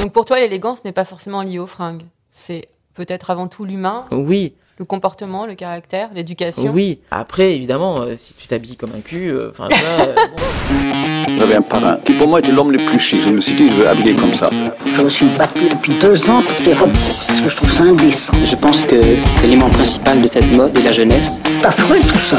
Donc pour toi, l'élégance n'est pas forcément liée aux fringues. C'est peut-être avant tout l'humain, Oui, le comportement, le caractère, l'éducation. oui. Après, évidemment, euh, si tu t'habilles comme un cul, euh, enfin, ça, euh, bon. J'avais un parrain qui pour moi était l'homme le plus chic. Je me suis dit, je veux habiller comme ça. Je me suis battu depuis deux ans pour ces robes parce que je trouve ça indécent. Je pense que l'élément principal de cette mode est la jeunesse. C'est affreux tout ça.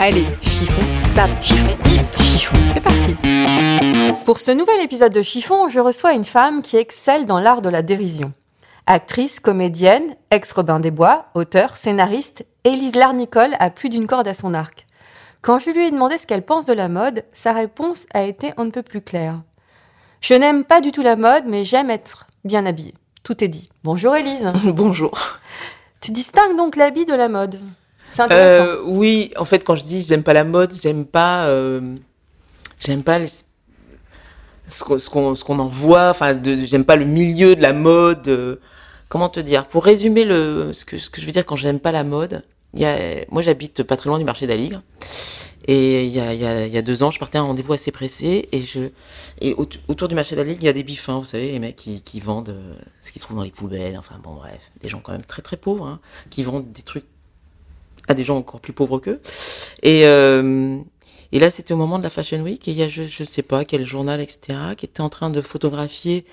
Allez, chiffon, sap, chiffon, chiffon, c'est parti Pour ce nouvel épisode de Chiffon, je reçois une femme qui excelle dans l'art de la dérision. Actrice, comédienne, ex-Robin des Bois, auteur, scénariste, Élise Larnicole a plus d'une corde à son arc. Quand je lui ai demandé ce qu'elle pense de la mode, sa réponse a été on ne peut plus claire. Je n'aime pas du tout la mode, mais j'aime être bien habillée. Tout est dit. Bonjour Élise. bonjour. Tu distingues donc l'habit de la mode. Intéressant. Euh, oui, en fait, quand je dis j'aime pas la mode, j'aime pas, euh, j'aime pas les- ce qu'on qu'on en voit. Enfin, de- j'aime pas le milieu de la mode. euh, comment te dire? Pour résumer le ce que ce que je veux dire quand j'aime pas la mode, moi j'habite pas très loin du marché d'Aligre. Et il y a, il y, a, deux ans, je partais à un rendez-vous assez pressé et je et au- autour du marché d'Aligre, il y a des biffins, vous savez, les mecs qui, qui vendent ce qu'ils trouvent dans les poubelles. Enfin bon, bref, des gens quand même très très pauvres hein, qui vendent des trucs à des gens encore plus pauvres qu'eux. Et, euh, et là, c'était au moment de la Fashion Week, et il y a, je, je sais pas, quel journal, etc., qui était en train de photographier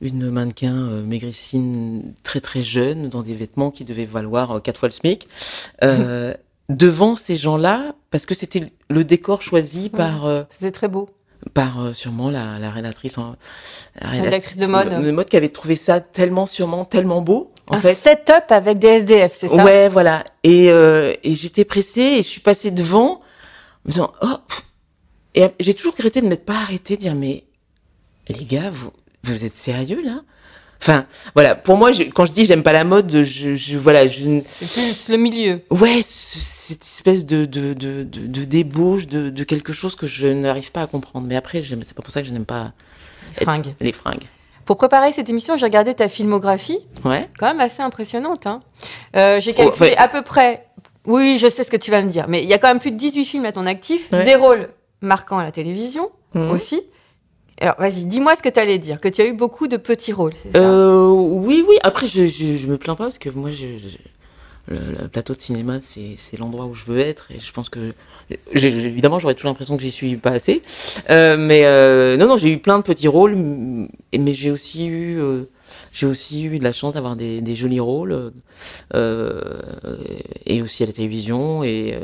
une mannequin euh, maigrissine très très jeune, dans des vêtements qui devaient valoir euh, quatre fois le SMIC, euh, devant ces gens-là, parce que c'était le décor choisi par... euh, C'était très beau. par euh, sûrement la, la rédactrice en, la Rédactrice de mode. de mode qui avait trouvé ça tellement sûrement tellement beau en un fait setup avec des SDF, c'est ça? Ouais, voilà. Et, euh, et j'étais pressée et je suis passée devant, en me disant, oh, et j'ai toujours regretté de ne m'être pas arrêtée, de dire, mais les gars, vous, vous êtes sérieux là? Enfin, voilà. Pour moi, je- quand je dis j'aime pas la mode, je, je voilà, je, C'est plus le milieu. ouais, ce- cette espèce de de de de, de débauche de, de quelque chose que je n'arrive pas à comprendre. Mais après, c'est pas pour ça que je n'aime pas Les fringues. les fringues. Pour préparer cette émission, j'ai regardé ta filmographie, Ouais. quand même assez impressionnante. Hein. Euh, j'ai calculé Ouais, enfin- à peu près. Oui, je sais ce que tu vas me dire, mais il y a quand même plus de 18 films à ton actif, Ouais. des rôles marquants à la télévision Mhm. aussi. Alors, vas-y, dis-moi ce que tu allais dire, que tu as eu beaucoup de petits rôles, ça? Euh, oui, oui. Après, je, je, je me plains pas parce que moi, je, je- le, plateau de cinéma, c'est, l'endroit où je veux être et je pense que, évidemment, j'aurais toujours l'impression que j'y suis pas assez. Euh, mais euh, non, non, j'ai eu plein de petits rôles, mais j'ai aussi eu, euh, j'ai aussi eu de la chance d'avoir des, jolis rôles et aussi à la télévision et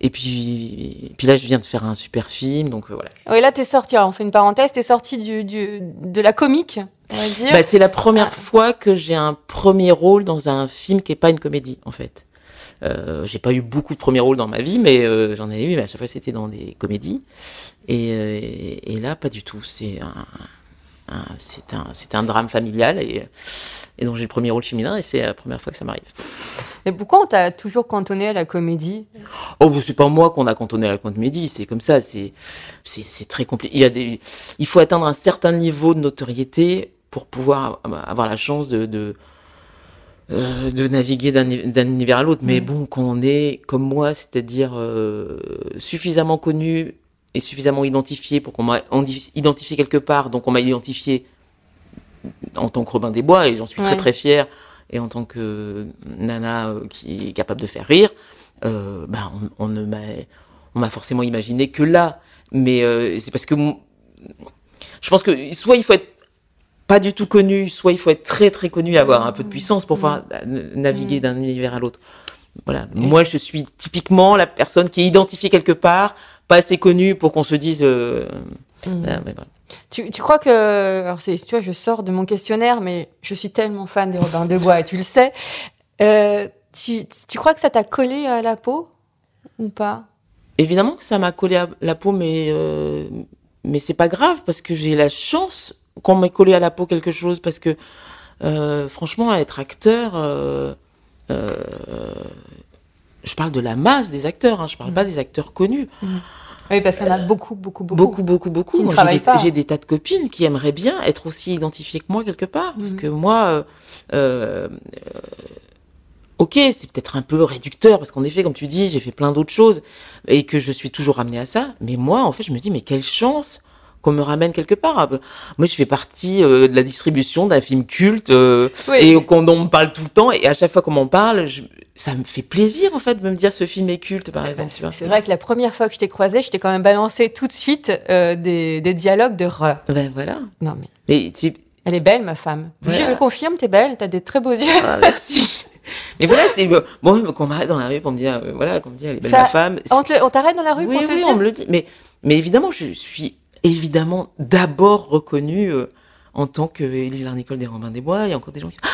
et puis puis là, je viens de faire un super film, donc voilà. Oui, là, t'es sorti, alors, on fait une parenthèse, t'es sorti du, du, de la comique, on va dire. Bah, c'est la première Ah. fois que j'ai un premier rôle dans un film qui est pas une comédie, en fait. Euh, j'ai pas eu beaucoup de premiers rôles dans ma vie, mais euh, j'en ai eu, mais à chaque fois c'était dans des comédies. Et, euh, et, là, pas du tout. C'est un, un- c'est un, drame familial et, et donc j'ai le premier rôle féminin et c'est la première fois que ça m'arrive. Mais pourquoi on t'a toujours cantonné à la comédie? Oh, c'est pas moi qu'on a cantonné à la comédie, c'est comme ça, c'est, c'est, c'est très compliqué. Il y a des, il faut atteindre un certain niveau de notoriété pour pouvoir avoir la chance de, de, euh, de naviguer d'un, univers à l'autre. Mais Mm. bon, quand on est comme moi, c'est-à-dire euh, suffisamment connu et suffisamment identifié pour qu'on m'a identifié quelque part, donc on m'a identifié en tant que Robin des Bois et j'en suis Ouais. très très fier et en tant que nana euh, qui est capable de faire rire, ben on, on ne m'a on m'a forcément imaginé que là. Mais c'est parce que je pense que soit il faut être pas du tout connu, soit il faut être très très connu avoir un peu de puissance pour pouvoir euh, naviguer d'un univers à l'autre. Voilà. Moi, je suis typiquement la personne qui est identifiée quelque part, pas assez connue pour qu'on se dise. euh, ah, mais voilà. Tu, tu crois que. Alors, c'est, tu vois, je sors de mon questionnaire, mais je suis tellement fan des Robin des Bois, et tu le sais. Euh, tu, tu crois que ça t'a collé à la peau ou pas? Évidemment que ça m'a collé à la peau, mais euh, mais c'est pas grave parce que j'ai la chance qu'on m'ait collé à la peau quelque chose parce que euh, franchement, être acteur, euh, euh, je parle de la masse des acteurs, hein, je parle pas des acteurs connus. Oui, parce qu'il y en a beaucoup, beaucoup, beaucoup. Beaucoup, beaucoup, beaucoup. Moi, j'ai des, j'ai des tas de copines qui aimeraient bien être aussi identifiées que moi quelque part, parce que moi, ok, c'est peut-être un peu réducteur, parce qu'en effet, comme tu dis, j'ai fait plein d'autres choses et que je suis toujours ramenée à ça. Mais moi, en fait, je me dis, mais quelle chance qu'on me ramène quelque part. Un peu. Moi, je fais partie euh, de la distribution d'un film culte euh, Oui. et qu'on on me parle tout le temps. Et à chaque fois qu'on m'en parle, je- ça me fait plaisir en fait de me dire ce film est culte, par exemple. tu vois. C'est vrai que la première fois que je t'ai croisé, je t'ai quand même balancé tout de suite euh, des, des dialogues de re. Ben voilà. Non, mais Mais tu- elle est belle, ma femme. Voilà. Je le confirme, t'es belle, t'as des très beaux yeux. Ah, merci. Mais voilà, c'est bon qu'on m'arrête dans la rue pour me dire, euh, voilà, qu'on me dit, elle est belle Ça- ma femme. On t'arrête dans la rue oui, pour te oui, le on dire me le dit. Mais, mais évidemment, je suis évidemment d'abord reconnue euh, en tant que Élise Larnicole des Robins des Bois. Il y a encore des gens qui, ah,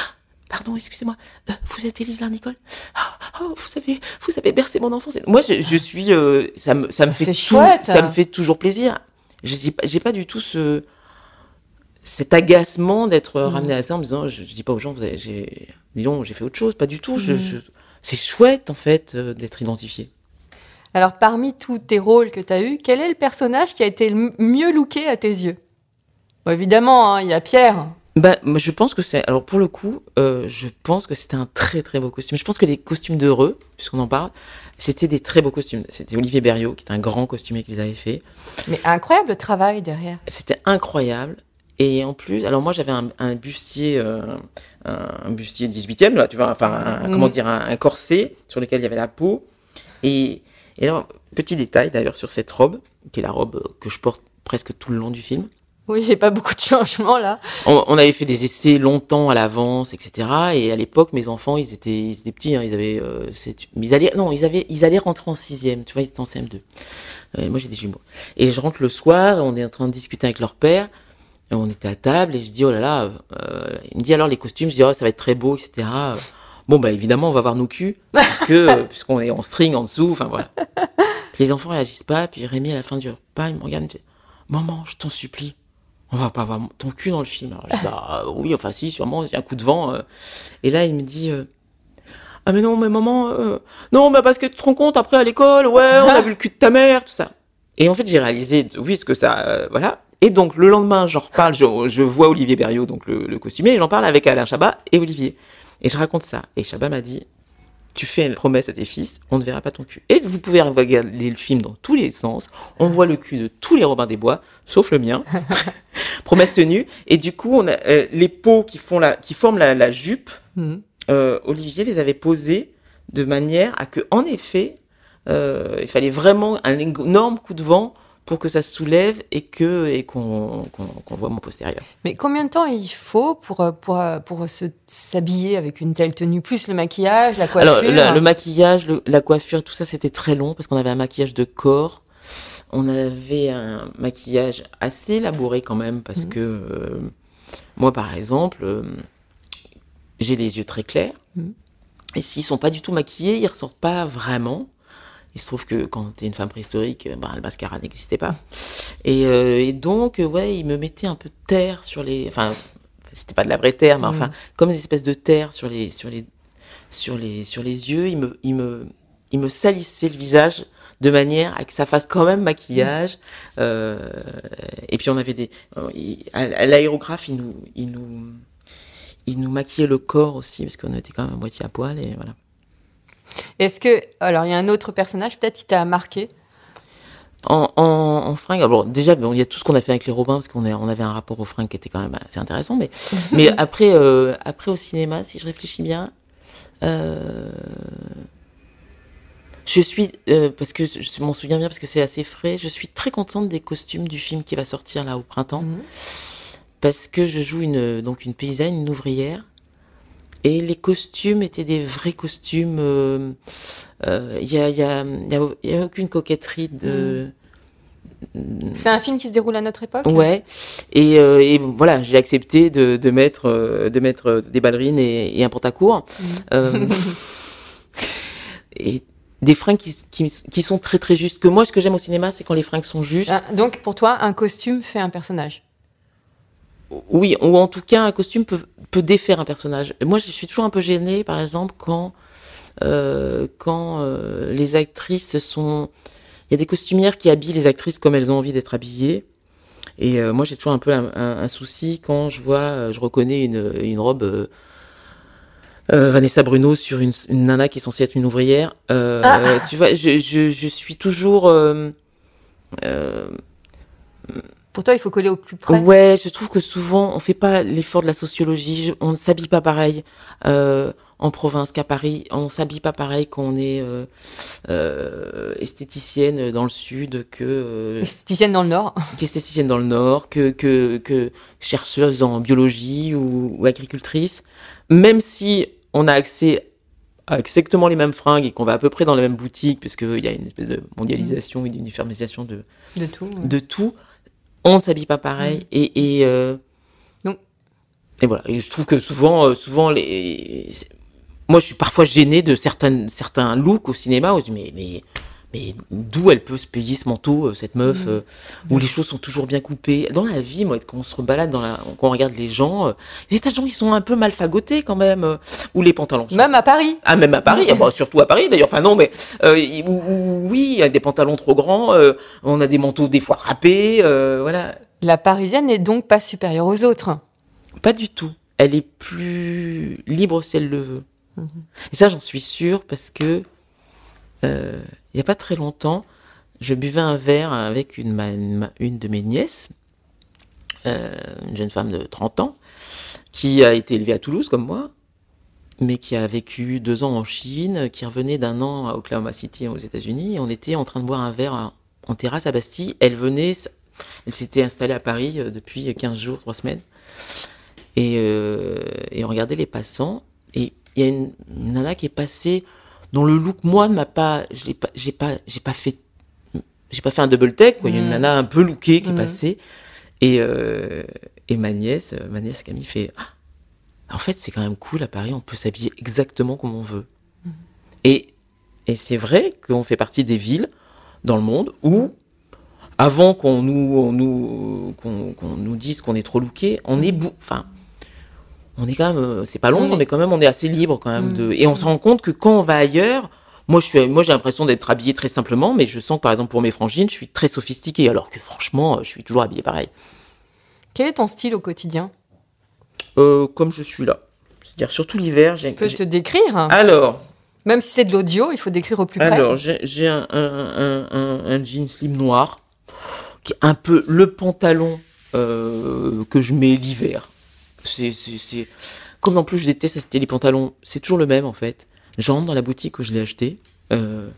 pardon, excusez-moi, euh, vous êtes Élise Larnicole? Ah, oh, vous avez, vous avez bercé mon enfance. Moi, je, je suis, euh, ça me, ça me fait tout- chouette. ça me fait toujours plaisir. Je sais pas, du tout ce, cet agacement d'être Mm. ramené à ça en me disant, je, je dis pas aux gens, j'ai, j'ai fait autre chose. Pas du tout. Mm. Je, je- c'est chouette, en fait, euh, d'être identifié. Alors, parmi tous tes rôles que t'as eus, quel est le personnage qui a été le mieux looké à tes yeux? Bon, évidemment, hein, il y a Pierre. Bah, moi, je pense que c'est. Alors, pour le coup, euh, je pense que c'était un très très beau costume. Je pense que les costumes d'heureux, puisqu'on en parle, c'était des très beaux costumes. C'était Olivier Berriot, qui est un grand costumier qui les avait fait. Mais incroyable le travail derrière. C'était incroyable. Et en plus, alors moi, j'avais un, un bustier, euh, un, bustier 18e, là, tu vois, enfin, un- comment dire, un, un corset sur lequel il y avait la peau. Et, et alors, petit détail d'ailleurs sur cette robe, qui est la robe que je porte presque tout le long du film. Oui, il n'y a pas beaucoup de changements là. On, on avait fait des essais longtemps à l'avance, etc. Et à l'époque, mes enfants, ils étaient, ils étaient petits, hein, ils avaient, euh, ils allaient, non, ils avaient, ils allaient rentrer en sixième. Tu vois, ils étaient en CM2. Euh, moi, j'ai des jumeaux. Et je rentre le soir, on est en train de discuter avec leur père. On était à table et je dis oh là là. euh, il me dit alors les costumes. Je dis oh ça va être très beau, etc. Euh, Bon bah évidemment on va voir nos culs euh, puisqu'on est en string en dessous. Enfin voilà. Puis les enfants réagissent pas. Puis Rémi à la fin du repas, il me regarde, il me fait maman, je t'en supplie. On va pas voir ton cul dans le film. Alors, je dis, bah oui, enfin si, sûrement, il y a un coup de vent. euh. Et là, il me dit, euh, ah mais non, mais maman, euh, non, mais parce que tu te rends compte, après à l'école, ouais, on a vu le cul de ta mère, tout ça. Et en fait, j'ai réalisé, oui, ce que ça, euh, voilà. Et donc, le lendemain, j'en reparle, je, je vois Olivier Berriot, donc le, le costumier, et j'en parle avec Alain Chabat et Olivier. Et je raconte ça. Et Chabat m'a dit, tu fais une promesse à tes fils, on ne verra pas ton cul. Et vous pouvez regarder le film dans tous les sens. On voit le cul de tous les Robins des Bois, sauf le mien. promesse tenue. Et du coup, on a euh, les peaux qui font la, qui forment la, la jupe. Mhm. euh, Olivier les avait posées de manière à que, en effet, euh, il fallait vraiment un énorme coup de vent pour que ça se soulève et que et qu'on qu'on voit mon postérieur. Mais combien de temps il faut pour, euh, pour, euh, pour s'habiller avec une telle tenue? Plus le maquillage, la coiffure Alors, la- le maquillage, le- la coiffure, tout ça, c'était très long parce qu'on avait un maquillage de corps. On avait un maquillage assez élaboré quand même parce que euh, moi, par exemple, euh, j'ai les yeux très clairs. Mhm. Et s'ils sont pas du tout maquillés, ils ressortent pas vraiment. Il se trouve que quand tu es une femme préhistorique, ben, le mascara n'existait pas. Et, euh, et donc, euh, ouais, ils me mettaient un peu de terre sur les. Enfin, c'était pas de la vraie terre, mais enfin, Mhm. comme des espèces de terre sur les, sur les, sur les, sur les yeux. Ils me, ils me, ils me salissaient le visage de manière à que ça fasse quand même maquillage. Euh, et puis on avait des, il- à, à l'aérographe, il nous, il nous, il nous maquillait le corps aussi parce qu'on était quand même à moitié à poil et voilà. Est-ce que. Alors, il y a un autre personnage peut-être qui t'a marqué? En, en, en fringues, alors déjà, bon, il y a tout ce qu'on a fait avec les Robins, parce qu'on on avait un rapport aux fringues qui était quand même assez intéressant, mais, mais après, euh, après au cinéma, si je réfléchis bien, euh, Je suis, euh, parce que je m'en souviens bien, parce que c'est assez frais, je suis très contente des costumes du film qui va sortir là au printemps. Mhm. Parce que je joue une, donc une paysanne, une ouvrière. Et les costumes étaient des vrais costumes. Il euh, n'y a, y a, y a, y a aucune coquetterie de. C'est un film qui se déroule à notre époque? Ouais. Et, euh, et voilà, j'ai accepté de, de mettre, euh, de mettre des ballerines et, et un pantacourt. Mhm. Euh, et des fringues qui, qui, qui sont très très justes. Que moi, ce que j'aime au cinéma, c'est quand les fringues sont justes. Ah, donc pour toi, un costume fait un personnage? Oui, ou en tout cas, un costume peut, peut défaire un personnage. Moi, je suis toujours un peu gênée, par exemple, quand, euh, quand euh, les actrices sont... Il y a des costumières qui habillent les actrices comme elles ont envie d'être habillées. Et euh, moi, j'ai toujours un peu un, un, un, souci quand je vois, euh, je reconnais une, une robe euh, Vanessa Bruno sur une, une, nana qui est censée être une ouvrière. Euh, ah. Tu vois, je, je, je suis toujours. Euh, Pour toi, il faut coller au plus près. Ouais, je trouve que souvent, on fait pas l'effort de la sociologie. On ne s'habille pas pareil en province qu'à Paris. On s'habille pas pareil quand on est esthéticienne dans le sud que esthéticienne dans le nord. Qu'esthéticienne dans le nord, que que, que chercheuse en biologie ou, ou agricultrice. Même si on a accès à exactement les mêmes fringues et qu'on va à peu près dans les mêmes boutiques, parce qu'il y a une espèce de mondialisation et d'uniformisation de, de tout. Ouais. De tout. On ne s'habille pas pareil. Mmh. Et, et, euh, Donc. et voilà. Et je trouve que souvent, euh, souvent les. Moi, je suis parfois gêné de certains, certains looks au cinéma où je dis, mais, mais mais d'où elle peut se payer ce manteau, euh, cette meuf, euh, où les choses sont toujours bien coupées? Dans la vie, moi, quand on se dans la, quand on regarde les gens, euh, il y a des tas de gens qui sont un peu mal fagotés quand même, euh, où les pantalons sont... Même à Paris Ah, même à Paris, bon, surtout à Paris d'ailleurs, enfin non, mais euh, oui, il y a des pantalons trop grands, on a des manteaux des fois râpés, voilà. La parisienne n'est donc pas supérieure aux autres Pas du tout. Elle est plus libre si elle le veut. Mmh. Et ça, j'en suis sûre, parce que euh, il n'y a pas très longtemps, je buvais un verre avec une, une de mes nièces, euh, une jeune femme de 30 ans, qui a été élevée à Toulouse comme moi, mais qui a vécu deux ans en Chine, qui revenait d'un an à Oklahoma City aux États-Unis. On était en train de boire un verre en terrasse à Bastille. Elle venait, elle s'était installée à Paris euh, depuis 15 jours, 3 semaines. Et, euh, et on regardait les passants. Et il y a une nana qui est passée dont le look moi ne m'a pas j'ai pas j'ai pas j'ai pas fait j'ai pas fait un double take quoi. Il y a une nana un peu lookée qui est passée. Et euh, et ma nièce euh, ma nièce Camille fait ah, en fait c'est quand même cool à Paris on peut s'habiller exactement comme on veut. Et et c'est vrai qu'on fait partie des villes dans le monde où avant qu'on nous on nous qu'on qu'on nous dise qu'on est trop looké on est bou- enfin on est quand même, euh, c'est pas long, Oui. mais quand même, on est assez libre quand même. Mm. De, et on se rend compte que quand on va ailleurs, moi, je suis, moi, j'ai l'impression d'être habillé très simplement, mais je sens que par exemple pour mes frangines, je suis très sophistiqué, alors que franchement, je suis toujours habillé pareil. Quel est ton style au quotidien? Euh, comme je suis là. C'est-à-dire surtout l'hiver, j'ai. Tu peux te décrire? Alors, Même si c'est de l'audio, il faut décrire au plus près. alors, j'ai j'ai un, un, un, un, un jean slim noir, qui est un peu le pantalon euh, que je mets l'hiver. C'est. Comme en plus je déteste les pantalons, c'est toujours le même en fait. J'entre dans la boutique où je l'ai acheté, euh,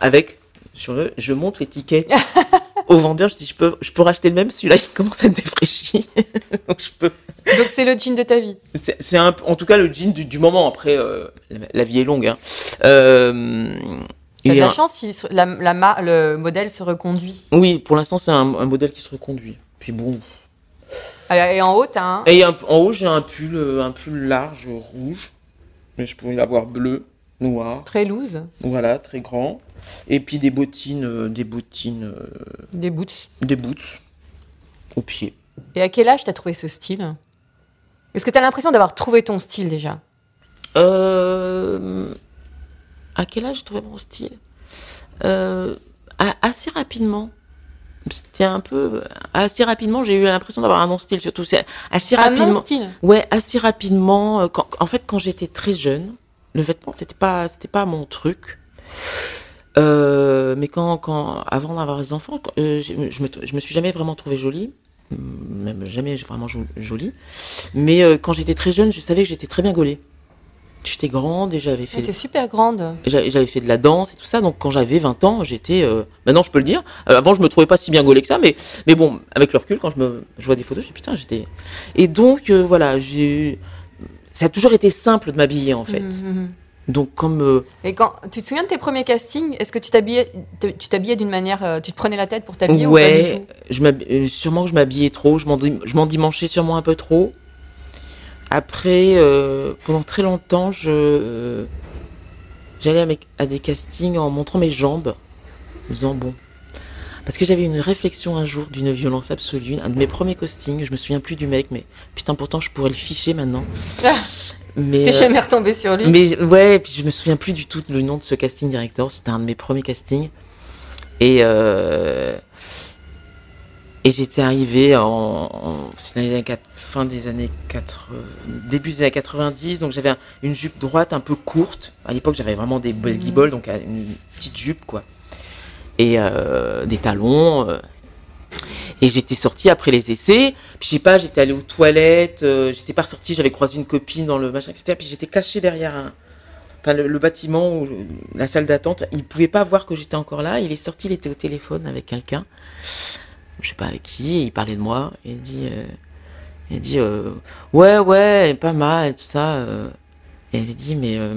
avec, sur le, je montre l'étiquette au vendeur, je dis je peux, je peux racheter le même, celui-là il commence à être défraîchi. Donc je peux. Donc c'est le jean de ta vie. C'est, c'est un, en tout cas le jean du, du moment, après euh, la, la vie est longue. Hein. Euh, T'as de la un- chance si la, le modèle se reconduit. Oui, pour l'instant c'est un, un modèle qui se reconduit. Puis bon, Et en haut, t'as un. Et un- en haut, j'ai un pull, euh, un pull large rouge. Mais je pourrais l'avoir bleu, noir. Très loose, Voilà, très grand. Et puis des bottines, euh, des bottines, euh, des boots. des boots au pied. Et à quel âge t'as trouvé ce style? Est-ce que t'as l'impression d'avoir trouvé ton style déjà? Euh, à quel âge j'ai trouvé mon style? Euh, Assez rapidement. C'était un peu assez rapidement. J'ai eu l'impression d'avoir un non style surtout. C'est assez Un rapidement. non-style Ouais, assez rapidement. euh, Quand, en fait, quand j'étais très jeune, le vêtement c'était pas c'était pas mon truc. Euh, mais quand, quand avant d'avoir des enfants, quand- euh, je, me- je me je me suis jamais vraiment trouvée jolie, même jamais vraiment jo- jolie. Mais euh, quand j'étais très jeune, je savais que j'étais très bien gaulée. J'étais grande et j'avais fait, super grande. j'avais fait de la danse et tout ça. Donc quand j'avais 20 ans, j'étais, euh, maintenant je peux le dire. Euh, avant je me trouvais pas si bien gaulée que ça, mais mais bon, avec le recul, quand je me, je vois des photos, je dis putain, j'étais. Et donc euh, voilà, j'ai, ça a toujours été simple de m'habiller en fait. Mhm. Donc comme euh, Et quand tu te souviens de tes premiers castings? Est-ce que tu t'habillais, te- tu t'habillais d'une manière, tu te prenais la tête pour t'habiller ou pas du ouais, tout? je m'hab- euh, sûrement que je m'habillais trop, je m'endimanchais sûrement un peu trop. Après, euh, pendant très longtemps, je euh, j'allais à, mes- à des castings en montrant mes jambes, en me disant bon. Parce que j'avais une réflexion un jour d'une violence absolue, un de mes premiers castings, je me souviens plus du mec, mais putain pourtant je pourrais le ficher maintenant. Mais, T'es euh, jamais retombé sur lui mais ouais, et puis je me souviens plus du tout le nom de ce casting director. C'était un de mes premiers castings. Et, euh, et j'étais arrivé en, fin des années 80, début des années 90. Donc j'avais un- une jupe droite un peu courte. À l'époque, j'avais vraiment des belles guibolles, donc euh, une petite jupe, quoi. Et euh, des talons. euh, et j'étais sortie après les essais. Puis je sais pas, j'étais allée aux toilettes. euh, j'étais pas sortie, j'avais croisé une copine dans le machin, etc. Puis j'étais cachée derrière enfin le, le bâtiment ou la salle d'attente. Il pouvait pas voir que j'étais encore là. Il est sorti, il était au téléphone avec quelqu'un. Je sais pas avec qui. et il parlait de moi. Et il dit, euh, il dit, euh, ouais, ouais, pas mal, tout ça. euh. Et elle dit, mais euh,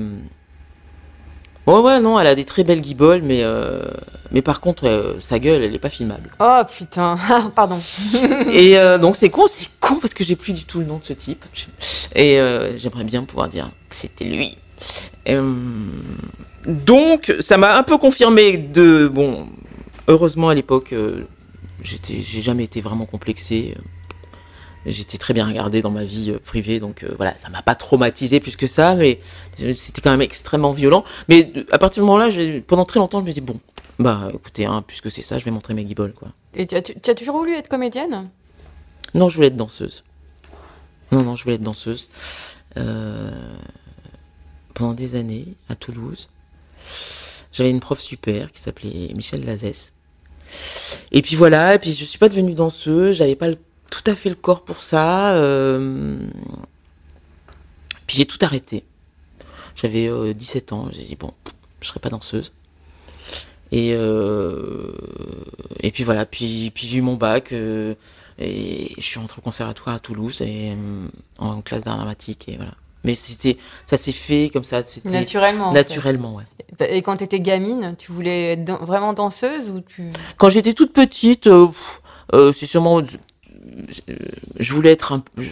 ouais, ouais, non, elle a des très belles guibolles, mais euh, mais par contre, sa gueule, elle est pas filmable. Oh putain, pardon. Et donc c'est con, c'est con parce que j'ai plus du tout le nom de ce type. Et j'aimerais bien pouvoir dire que c'était lui. Donc ça m'a un peu confirmé de bon. Heureusement à l'époque, j'étais, j'ai jamais été vraiment complexé. J'étais très bien regardé dans ma vie euh, privée, donc euh, voilà, ça m'a pas traumatisé plus que ça, mais euh, c'était quand même extrêmement violent. Mais euh, à partir du moment-là, pendant très longtemps, je me dis bon, bah écoutez, hein, puisque c'est ça, je vais montrer mes guibolles, quoi. Et tu as, tu as toujours voulu être comédienne? Non, je voulais être danseuse. Non, non, je voulais être danseuse. Euh, pendant des années, à Toulouse, j'avais une prof super qui s'appelait Michel Lazès. Et puis voilà, et puis je suis pas devenue danseuse, j'avais pas tout à fait le corps pour ça. euh, Puis j'ai tout arrêté. J'avais euh, 17 ans, j'ai dit bon, je serai pas danseuse. Et, euh, puis voilà, puis, j'ai eu mon bac euh, et je suis rentré au conservatoire à Toulouse euh, en classe d'art dramatique et voilà. Mais c'était, ça s'est fait comme ça, c'était Naturellement. en fait. naturellement, ouais. Et quand tu étais gamine, tu voulais être vraiment danseuse ou tu... Quand j'étais toute petite, euh, euh, c'est sûrement, je, je voulais être un, je,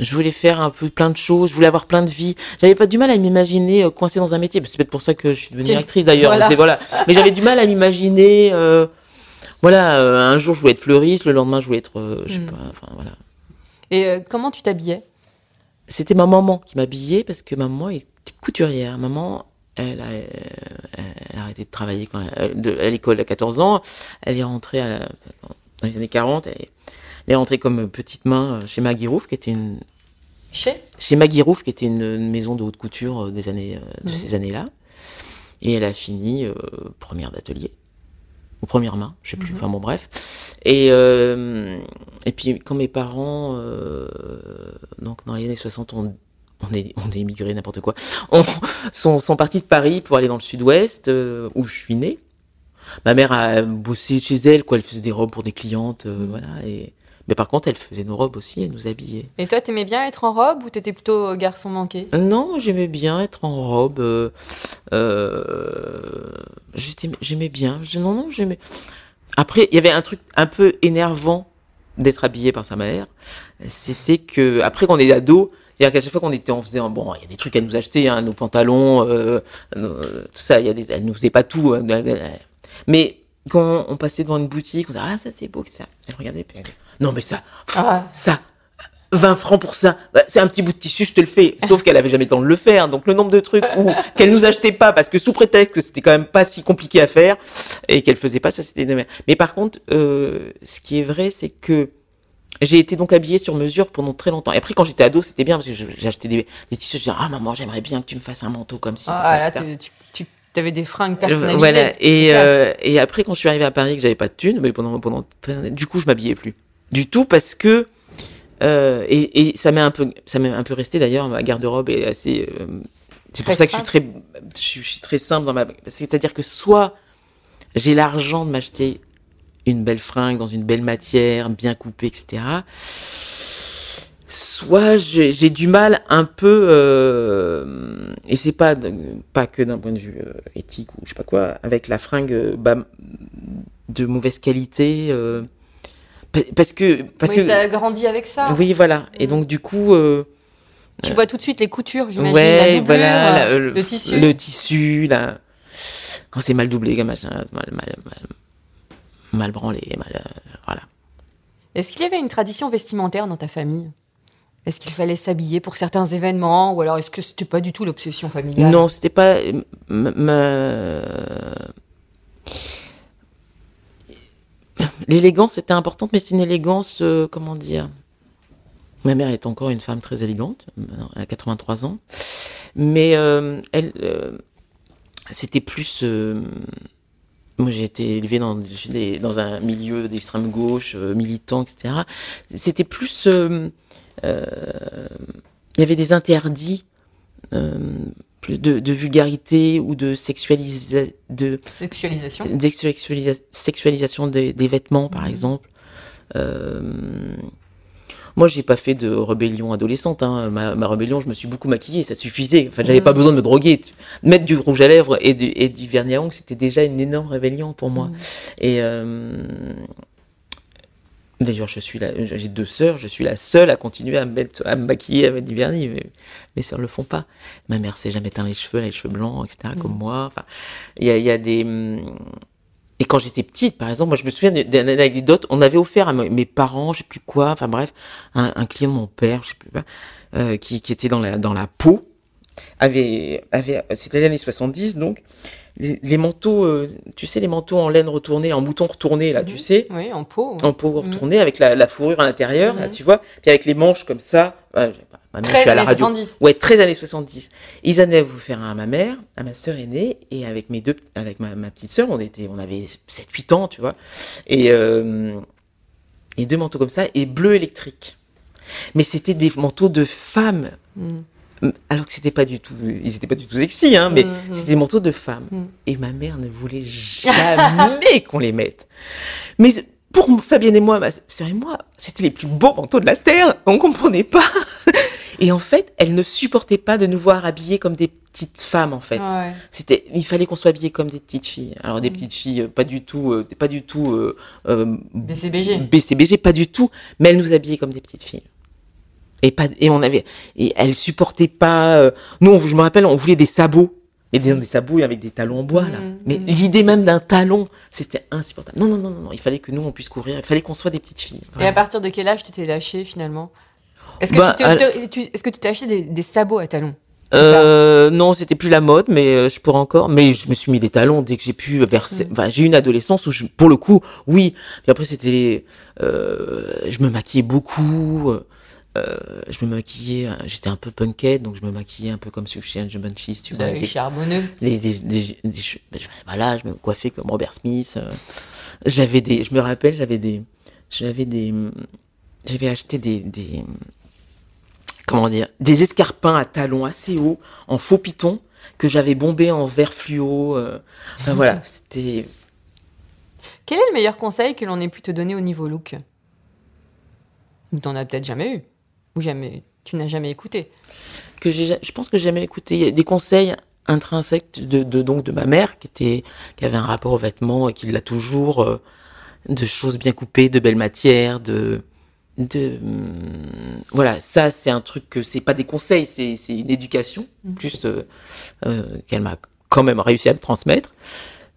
je voulais faire un peu plein de choses, je voulais avoir plein de vie. J'avais pas du mal à m'imaginer euh, coincée dans un métier. C'est peut-être pour ça que je suis devenue actrice d'ailleurs. voilà. Mais j'avais du mal à m'imaginer. euh, voilà, euh, un jour je voulais être fleuriste, le lendemain je voulais être, je sais Mm. pas, enfin voilà. Et comment tu t'habillais? C'était ma maman qui m'habillait parce que maman était couturière. Maman, elle a, euh, elle a arrêté de travailler quand elle- de- à l'école à 14 ans. Elle est rentrée à- dans les années 40. Elle, est- elle est rentrée comme petite main chez Maggie Roof, qui était une, Chez? Chez Maggie Roof, qui était une, maison de haute couture euh, des années, euh, de Mhm. ces années-là. Et elle a fini euh, première d'atelier. Ou première main, je sais plus, enfin bon bref. Et, euh, et puis quand mes parents, euh, donc dans les années 60, on, on est, on est immigré, n'importe quoi, on, sont, sont partis de Paris pour aller dans le sud-ouest, euh, où je suis née. Ma mère a bossé chez elle, quoi, elle faisait des robes pour des clientes, euh, voilà. Et, mais par contre, elle faisait nos robes aussi, elle nous habillait. Et toi, t'aimais bien être en robe ou t'étais plutôt garçon manqué? Non, j'aimais bien être en robe. euh, euh, j'aimais bien. Non, non, j'aimais. Après, il y avait un truc un peu énervant d'être habillé par sa mère. C'était que, après qu'on est ado, c'est-à-dire qu'à chaque fois qu'on était, on faisait, bon, il y a des trucs à nous acheter, hein, nos pantalons, euh, nos- tout ça, il y a des, elle nous faisait pas tout. hein, mais quand on passait devant une boutique, on disait, ah, ça c'est beau, ça. Elle regardait, puis elle disait, non, mais ça, Ah. ça, 20 francs pour ça. Bah, c'est un petit bout de tissu, je te le fais. Sauf qu'elle avait jamais le temps de le faire. Donc le nombre de trucs où qu'elle nous achetait pas parce que sous prétexte que c'était quand même pas si compliqué à faire et qu'elle faisait pas ça, c'était de la merde. Mais par contre, euh, ce qui est vrai, c'est que j'ai été donc habillée sur mesure pendant très longtemps. Et après, quand j'étais ado, c'était bien parce que j'achetais des, des tissus. Je disais, ah maman, j'aimerais bien que tu me fasses un manteau comme ci. comme Ah, ça, là, etc. tu, tu, tu avais des fringues personnalisées. Voilà. Et, euh, et après, quand je suis arrivée à Paris, que j'avais pas de thunes, mais pendant, pendant, du coup, je m'habillais plus. Du tout parce que, Euh, et, et ça m'est un peu, ça m'est un peu resté d'ailleurs. Ma garde-robe est assez. euh, c'est pour ça que je suis très, je suis, je suis très simple dans ma. C'est-à-dire que soit j'ai l'argent de m'acheter une belle fringue dans une belle matière, bien coupée, etc. Soit j'ai du mal un peu, euh, et c'est pas pas que d'un point de vue éthique ou je sais pas quoi, avec la fringue bah, de mauvaise qualité, parce que parce oui, que t'as grandi avec ça. oui voilà, et donc du coup. euh, Tu vois tout de suite les coutures, j'imagine. Ouais, la doublure, voilà, la- euh, le tissu. Le tissu, là. Quand c'est mal doublé, machin, mal, mal, mal, mal branlé, mal, euh, voilà. Est-ce qu'il y avait une tradition vestimentaire dans ta famille? Est-ce qu'il fallait s'habiller pour certains événements Ou alors est-ce que c'était pas du tout l'obsession familiale? Non, c'était pas. euh, ma- L'élégance était importante, mais c'est une élégance, euh, comment dire? Ma mère est encore une femme très élégante, elle a 83 ans, mais euh, elle, euh, c'était plus. moi, j'ai été élevée dans, un milieu d'extrême gauche, militant, etc. C'était plus. Il y avait des interdits plus de, de vulgarité ou de sexualisa de Sexualisation. sexualisation des, des vêtements par exemple. Euh, moi j'ai pas fait de rébellion adolescente hein. ma, ma rébellion je me suis beaucoup maquillée ça suffisait. Enfin j'avais pas besoin de me droguer. Mettre du rouge à lèvres et du, et du vernis à ongles c'était déjà une énorme rébellion pour moi. Et euh, D'ailleurs, je suis j'ai deux sœurs, je suis la seule à continuer à me mettre, à me maquiller avec du vernis. Mais mes sœurs le font pas. Ma mère s'est jamais teint les cheveux, elle a les cheveux blancs, etc. Comme moi. Enfin, il y a, y a des. hum, Et quand j'étais petite, par exemple, moi je me souviens d'une anecdote. On avait offert à mes parents, je sais plus quoi. Enfin bref, un, un client de mon père, je sais plus pas, euh, qui, qui était dans la dans la peau avait, avait c'était les années 70 donc les, les manteaux euh, tu sais les manteaux en laine retournée en mouton retourné là tu sais Oui, en peau. en peau retournée avec la, la fourrure à l'intérieur, là, tu vois, puis avec les manches comme ça. Très à la années radio. 70. Ouais, très années 70. Ils allaient vous faire un à ma mère, à ma sœur aînée, et avec mes deux, avec ma, ma petite sœur, on était, on avait 7-8 ans, tu vois, et, euh, et deux manteaux comme ça, et bleu électrique. Mais c'était des manteaux de femmes. Alors que c'était pas du tout, ils étaient pas du tout sexy, hein, mais c'était des manteaux de femmes. Et ma mère ne voulait jamais qu'on les mette. Mais pour Fabienne et moi, ma sœur et moi, c'était les plus beaux manteaux de la terre. On comprenait pas. Et en fait, elle ne supportait pas de nous voir habillés comme des petites femmes, en fait. Ouais. C'était, il fallait qu'on soit habillés comme des petites filles. Alors des petites filles, euh, pas du tout, euh, pas du tout euh, euh, BCBG. BCBG, pas du tout, mais elle nous habillait comme des petites filles. Et pas, et on avait, et elle supportait pas. euh, nous, on, je me rappelle, on voulait des sabots, et des, des sabots avec des talons en bois là. Mais l'idée même d'un talon, c'était insupportable. Non, non, non, non, non, il fallait que nous on puisse courir, il fallait qu'on soit des petites filles. Et à partir de quel âge tu t'es lâché finalement? Est-ce que, Bah, tu t'es- tu- est-ce que tu t'es acheté des, des sabots à talons? Euh, non, c'était plus la mode, mais euh, je pourrais encore. Mais je me suis mis des talons dès que j'ai pu verser. Enfin, j'ai eu une adolescence où, je, pour le coup, oui. Puis après, c'était, euh, je me maquillais beaucoup. Euh, je me maquillais. euh, J'étais un peu punkette, donc je me maquillais un peu comme the Banshees, tu vois. Des- charbonneux. des, ben, je- voilà, je me coiffais comme Robert Smith. euh, j'avais des, je me rappelle, j'avais des, j'avais des, j'avais acheté des, des, comment dire, des escarpins à talons assez hauts, en faux piton, que j'avais bombé en vert fluo. euh, enfin voilà, c'était, Quel est le meilleur conseil que l'on ait pu te donner au niveau look? Ou t'en as peut-être jamais eu? Ou jamais tu n'as jamais écouté que je pense que j'ai jamais écouté Il y a des conseils intrinsèques de, de donc de ma mère qui était, qui avait un rapport aux vêtements et qui l'a toujours, euh, de choses bien coupées, de belles matières, de, de, hum, voilà, ça c'est un truc que c'est pas des conseils, c'est, c'est une éducation plus euh, euh, qu'elle m'a quand même réussi à me transmettre.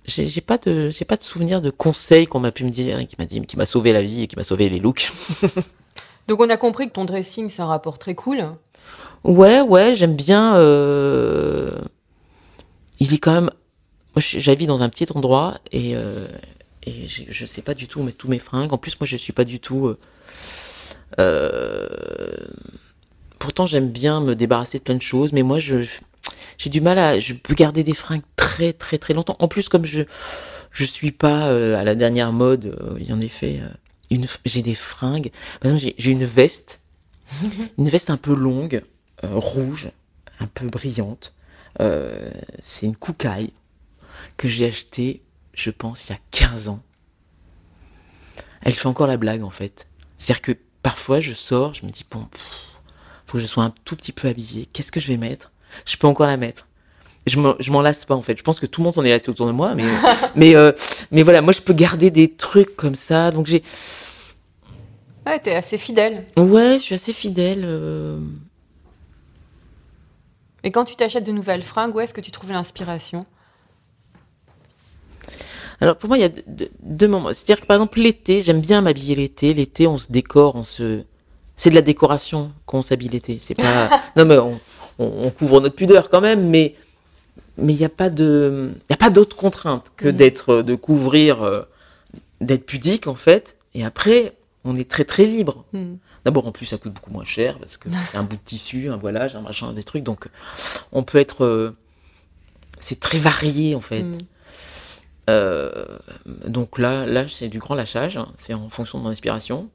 J'ai, j'ai pas de, j'ai pas de souvenir de conseils qu'on m'a pu me dire, et qui m'a dit, qui m'a sauvé la vie et qui m'a sauvé les looks. Donc on a compris que ton dressing c'est un rapport très cool. Ouais, ouais, j'aime bien. euh, Il est quand même. Moi, j'habite dans un petit endroit et, euh, je sais pas du tout où mettre tous mes fringues. En plus, moi, je suis pas du tout. euh, Pourtant, j'aime bien me débarrasser de plein de choses, mais moi, je j'ai du mal à. Je peux garder des fringues très, très, très longtemps. En plus, comme je je suis pas à la dernière mode, il en effet, euh, une, j'ai des fringues. Par exemple, j'ai- une veste Une veste un peu longue, euh, rouge, un peu brillante. Euh, c'est une koukaï que j'ai achetée, je pense, il y a 15 ans. Elle fait encore la blague, en fait. C'est-à-dire que parfois, je sors, je me dis, bon, pff, faut que je sois un tout petit peu habillée. Qu'est-ce que je vais mettre? Je peux encore la mettre. Je m'en, je m'en lasse pas, en fait. Je pense que tout le monde en est lassé autour de moi, mais, mais, euh, mais voilà, moi, je peux garder des trucs comme ça. Donc, j'ai, Ouais, t'es assez fidèle. ouais, je suis assez fidèle. euh, Et quand tu t'achètes de nouvelles fringues, où est-ce que tu trouves l'inspiration? Alors pour moi, il y a deux- deux- deux moments. C'est-à-dire que par exemple l'été, j'aime bien m'habiller l'été. L'été, on se décore, on se. C'est de la décoration qu'on s'habille l'été. C'est pas. non mais on, on- on couvre notre pudeur quand même, mais mais il n'y a pas de, il y a pas d'autre contrainte que Mhm. d'être, de couvrir, euh, d'être pudique en fait. Et après, on est très très libre. Hmm. D'abord, en plus, ça coûte beaucoup moins cher parce que c'est un bout de tissu, un voilage, un machin, des trucs. Donc, on peut être. euh, c'est très varié en fait. Hmm. Euh, donc là, là c'est du grand lâchage, hein, c'est en fonction de mon inspiration.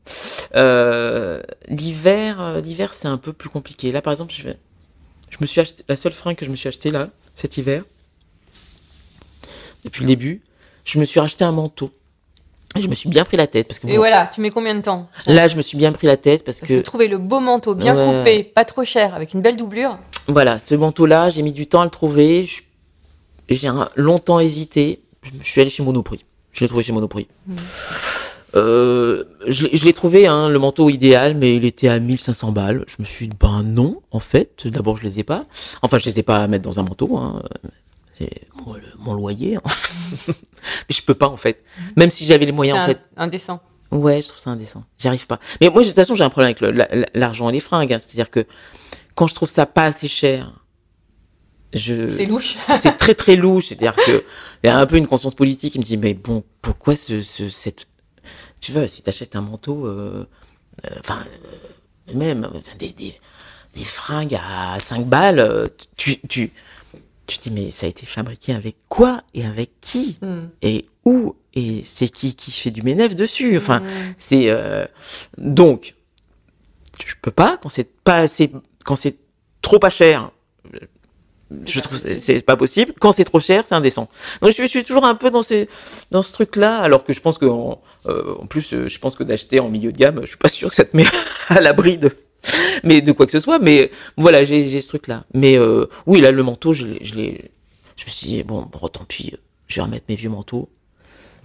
Euh, l'hiver, euh, l'hiver c'est un peu plus compliqué. Là, par exemple, je, vais- je me suis acheté la seule fringue que je me suis acheté là cet hiver, depuis le début, je me suis racheté un manteau. Je me suis bien pris la tête parce que Et voilà, tu mets combien de temps là, je me suis bien pris la tête parce Parce que que trouver le beau manteau bien Ouais. coupé, pas trop cher, avec une belle doublure, Voilà, ce manteau-là, j'ai mis du temps à le trouver. J'ai longtemps hésité. Je suis allé chez Monoprix. Je l'ai trouvé chez Monoprix. Euh, je l'ai- je l'ai trouvé, hein, le manteau idéal, mais il était à 1500 balles. Je me suis dit, ben non, en fait. D'abord, je les ai pas. Enfin, je les ai pas à mettre dans un manteau. Hein. C'est mon, le- mon loyer. hein. mais je peux pas, en fait. Même si j'avais les moyens, en fait. indécent. Ouais, je trouve ça indécent. J'y arrive pas. Mais moi, de toute façon, j'ai un problème avec l'argent et les fringues. hein. C'est-à-dire que quand je trouve ça pas assez cher, je... C'est louche. c'est très très louche. C'est-à-dire que il y a un peu une conscience politique qui me dit, mais bon, pourquoi ce, ce cette, tu vois, si t'achètes un manteau, euh, euh, enfin, euh, même des, des, des fringues à 5 balles, tu, tu, tu te dis, mais ça a été fabriqué avec quoi et avec qui Hmm. et où et c'est qui qui fait du ménef dessus? Enfin, Hmm. c'est euh, donc je peux pas quand c'est pas assez, quand c'est trop pas cher. Je trouve que c'est- pas possible. Quand c'est trop cher, c'est indécent. Donc je suis, je suis toujours un peu dans ces dans ce truc-là, alors que je pense que en, euh, en plus, euh, je pense que d'acheter en milieu de gamme, je suis pas sûr que ça te met à l'abri de mais de quoi que ce soit. Mais voilà, j'ai ce truc-là. Mais euh, oui, là, le manteau, je l'ai, je l'ai, je me suis dit bon, bon, tant pis, je vais remettre mes vieux manteaux.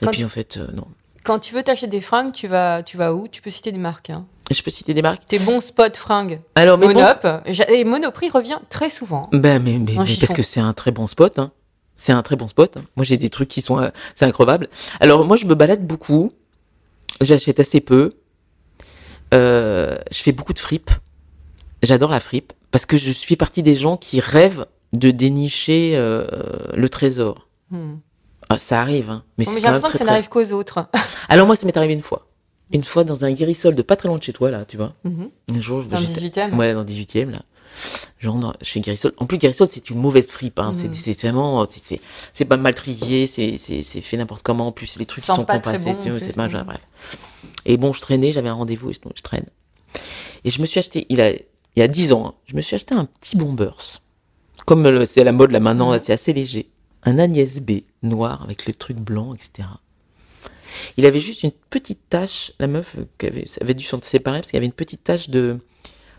Et Quand- puis en fait, euh, non. Quand tu veux t'acheter des fringues, tu vas, tu vas où? Tu peux citer des marques. Hein. Je peux citer des marques? Tes bons spots fringues. Alors, mais bon, Monop. Et Monoprix revient très souvent. Ben, mais, mais, mais parce que c'est un très bon spot. Hein. C'est un très bon spot. hein. Moi, j'ai des trucs qui sont. euh, c'est increvable. Alors, moi, je me balade beaucoup. J'achète assez peu. Euh, je fais beaucoup de fripe. J'adore la fripe. Parce que je suis partie des gens qui rêvent de dénicher euh, le trésor. Hmm. Ah, ça arrive, hein. Mais mais j'ai l'impression que ça n'arrive qu'aux autres. Alors, moi, ça m'est arrivé une fois. Une fois dans un guérissol de pas très loin de chez toi, là, tu vois. Mhm. Un jour, Dans le j'étais- 18e. Ouais, dans le 18e, là. Genre, dans- chez Guérissol. En plus, Guérissol, c'est une mauvaise fripe, hein. Mhm. C'est, vraiment, c'est, pas mal trié, c'est, fait n'importe comment. En plus, les trucs sont compassés, c'est pas, bref. Et bon, je traînais, j'avais un rendez-vous, et donc je traîne. Et je me suis acheté, il a, il y a 10 ans, hein, je me suis acheté un petit bombers. Comme euh, c'est à la mode là maintenant, là, c'est assez léger. Un Agnès B, noir, avec le truc blanc, etc. Il avait juste une petite tache, la meuf euh, qui avait, avait dû s'en séparer parce qu'il y avait une petite tache de,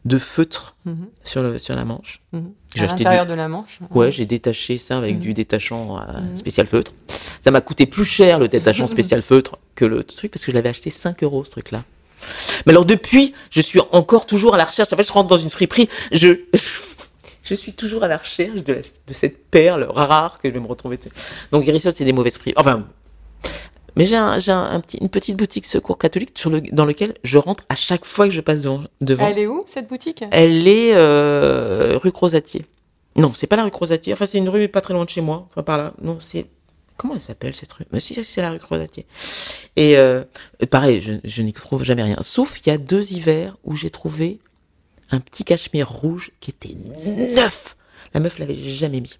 de feutre Mhm. sur, le, sur la manche. Mhm. À l'intérieur du- de la manche. Ouais, j'ai détaché ça avec Mhm. du détachant euh, Mhm. spécial feutre. Ça m'a coûté plus cher le détachant spécial feutre que le truc parce que je l'avais acheté 5 euros ce truc-là. Mais alors depuis, je suis encore toujours à la recherche. En fait, je rentre dans une friperie, je je suis toujours à la recherche de, la- de cette perle rare que je vais me retrouver. dessus. Donc Guérissol, c'est des mauvaises fripes. Enfin, mais j'ai un, j'ai un, un petit, une petite boutique secours catholique sur le, dans lequel je rentre à chaque fois que je passe devant. devant. Elle est où, cette boutique? Elle est euh, rue Crozatier. Non, c'est pas la rue Crozatier. Enfin, c'est une rue pas très loin de chez moi. Enfin, par là. Non, c'est. Comment elle s'appelle cette rue? Mais si, c'est la rue Crozatier. Et euh, pareil, je, je n'y trouve jamais rien. Sauf qu'il y a deux hivers où j'ai trouvé un petit cachemire rouge qui était neuf. La meuf l'avait jamais mis.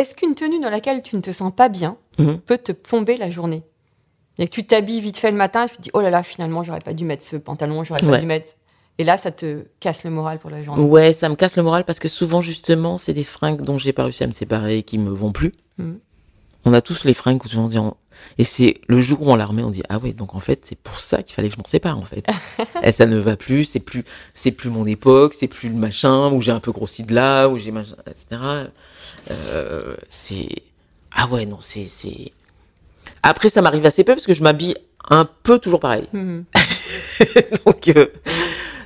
Est-ce qu'une tenue dans laquelle tu ne te sens pas bien Mhm. peut te plomber la journée Et que tu t'habilles vite fait le matin et tu te dis oh là là, finalement, j'aurais pas dû mettre ce pantalon, j'aurais pas dû mettre. Et là, ça te casse le moral pour la journée. Ouais, ça me casse le moral parce que souvent, justement, c'est des fringues dont j'ai pas réussi à me séparer et qui me vont plus. Mhm. On a tous les fringues où on dit, et c'est le jour où on la remet, on dit, ah ouais, donc en fait, c'est pour ça qu'il fallait que je m'en sépare, en fait. et ça ne va plus, c'est plus, c'est plus mon époque, c'est plus le machin, où j'ai un peu grossi de là, où j'ai machin, etc. Euh, c'est, ah ouais, non, c'est, c'est, après, ça m'arrive assez peu parce que je m'habille un peu toujours pareil. Mhm. donc, euh,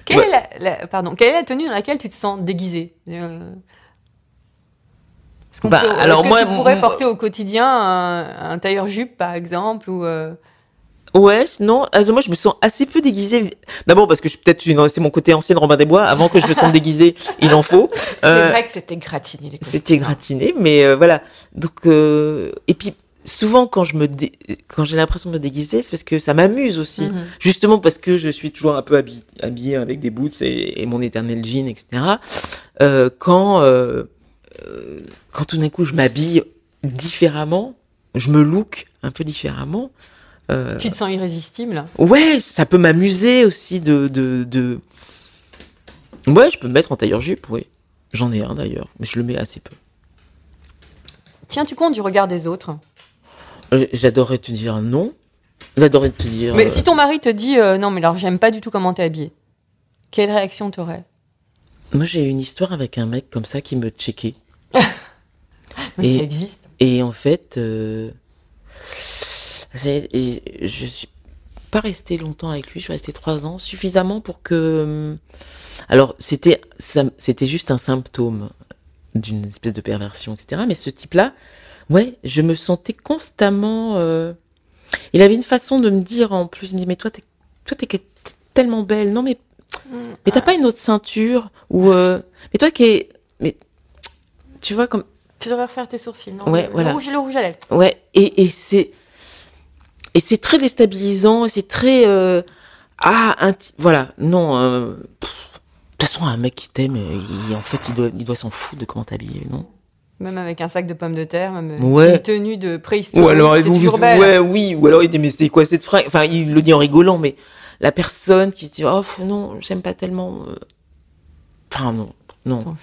Quelle, Ouais. est la, la- pardon, quelle est la tenue dans laquelle tu te sens déguisé Euh, Est-ce qu'on Bah, peut- est-ce que moi, tu pourrais porter au quotidien un, un tailleur-jupe, par exemple ou euh, Ouais, non, also moi je me sens assez peu déguisée. D'abord parce que je suis peut-être une- c'est mon côté ancienne Robin des Bois. Avant que je me sente déguisée, il en faut. C'est Euh, vrai que c'était gratiné les. C'était gratiné, mais euh, voilà. Donc euh, et puis souvent quand je me dé- quand j'ai l'impression de me déguiser, c'est parce que ça m'amuse aussi. Mhm. Justement parce que je suis toujours un peu habillée, habillée avec des boots et, et mon éternel jean, etc. Euh, quand euh, euh, quand tout d'un coup je m'habille différemment, je me look un peu différemment. euh, Tu te sens irrésistible. Ouais, ça peut m'amuser aussi de, de, de... Ouais, je peux me mettre en tailleur jupe, oui. J'en ai un d'ailleurs, mais je le mets assez peu. Tiens-tu compte du regard des autres? Euh, J'adorerais te dire non. J'adorerais te dire... Mais euh, si ton mari te dit non, mais alors j'aime pas du tout comment t'es habillée, quelle réaction t'aurais? Moi, j'ai eu une histoire avec un mec comme ça qui me checkait. Mais Et- ça existe. Et en fait, euh, et je suis pas restée longtemps avec lui. Je suis restée trois ans, suffisamment pour que. Alors, c'était c'était juste un symptôme d'une espèce de perversion, etc. Mais ce type-là, ouais, je me sentais constamment. euh, Il avait une façon de me dire en plus, il me dit, mais toi, t'es toi, t'es tellement belle. Non, mais mais t'as pas une autre ceinture ou euh, mais toi qui es tu vois comme Tu devrais refaire tes sourcils, non Ouais, le, voilà. le rouge, le rouge à lèvres. Ouais, et, et c'est et c'est très déstabilisant, c'est très euh, ah inti- voilà non euh, de toute façon un mec qui t'aime, euh, il, en fait il doit il doit s'en foutre de comment t'habiller, non Même avec un sac de pommes de terre, même Ouais. une tenue de préhistoire. Ou alors il toujours belle. ouais oui ou alors il dit mais c'est quoi cette fringue? Enfin il le dit en rigolant, mais la personne qui se dit oh non j'aime pas tellement, enfin non non.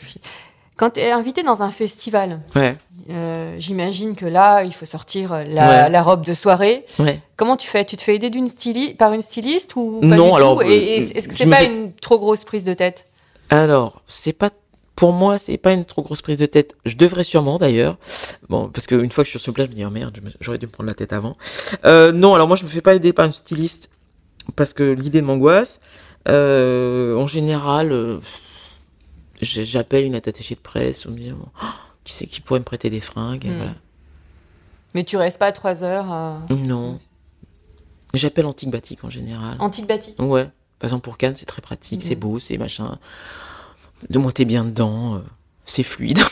Quand tu es invité dans un festival, ouais euh, j'imagine que là, il faut sortir euh, la, Ouais. la robe de soirée. ouais Comment tu fais? Tu te fais aider d'une par une styliste ou pas Non, du alors, tout? Et- et euh, est-ce que c'est pas une trop grosse prise de tête? Alors, c'est pas pour moi, c'est pas une trop grosse prise de tête. Je devrais sûrement d'ailleurs. Bon, parce qu'une fois que je suis sur place, je me dis oh merde, j'aurais dû me prendre la tête avant. Euh, non, alors moi je me fais pas aider par une styliste parce que l'idée de m'angoisse. Euh, en général, j'appelle une attachée de presse ou me dire oh, qui pourrait me prêter des fringues. Hmm. voilà. Mais tu restes pas trois heures euh, Non, j'appelle antique batik en général. antique bâti. Ouais. Par exemple pour Cannes, c'est très pratique, c'est beau, c'est machin. De moi t'es bien dedans, euh, c'est fluide.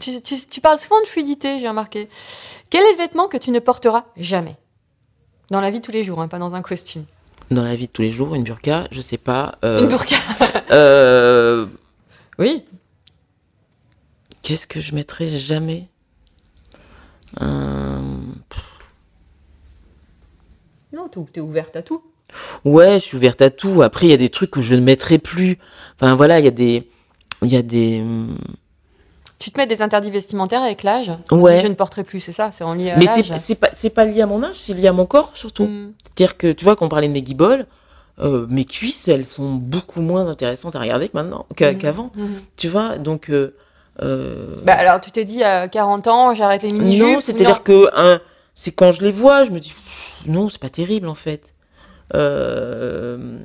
Tu, tu- tu parles souvent de fluidité, j'ai remarqué. Quel est le vêtement que tu ne porteras jamais? Dans la vie de tous les jours, hein, pas dans un costume. dans la vie de tous les jours, une burqa, je sais pas. euh, Une burqa euh, Oui. Qu'est-ce que je mettrais jamais? Euh, Non, t'es t'es ouverte à tout. Ouais, je suis ouverte à tout. Après, il y a des trucs que je ne mettrai plus. Enfin, voilà, il y a des. Il y a des. hum, Tu te mets des interdits vestimentaires avec l'âge? Ouais. Je ne porterai plus, c'est ça C'est en lien à Mais l'âge c'est c'est pas, pas lié à mon âge, c'est lié à mon corps surtout. Mm. C'est-à-dire que, tu vois, quand on parlait de guiboles, euh, mes cuisses, elles sont beaucoup moins intéressantes à regarder que maintenant, Mhm. qu'avant. Mhm. Tu vois, donc. euh, euh, Bah alors, tu t'es dit à 40 ans, j'arrête les mini-jupes Non, c'est-à-dire que hein, c'est quand je les vois, je me dis non, c'est pas terrible en fait. Euh...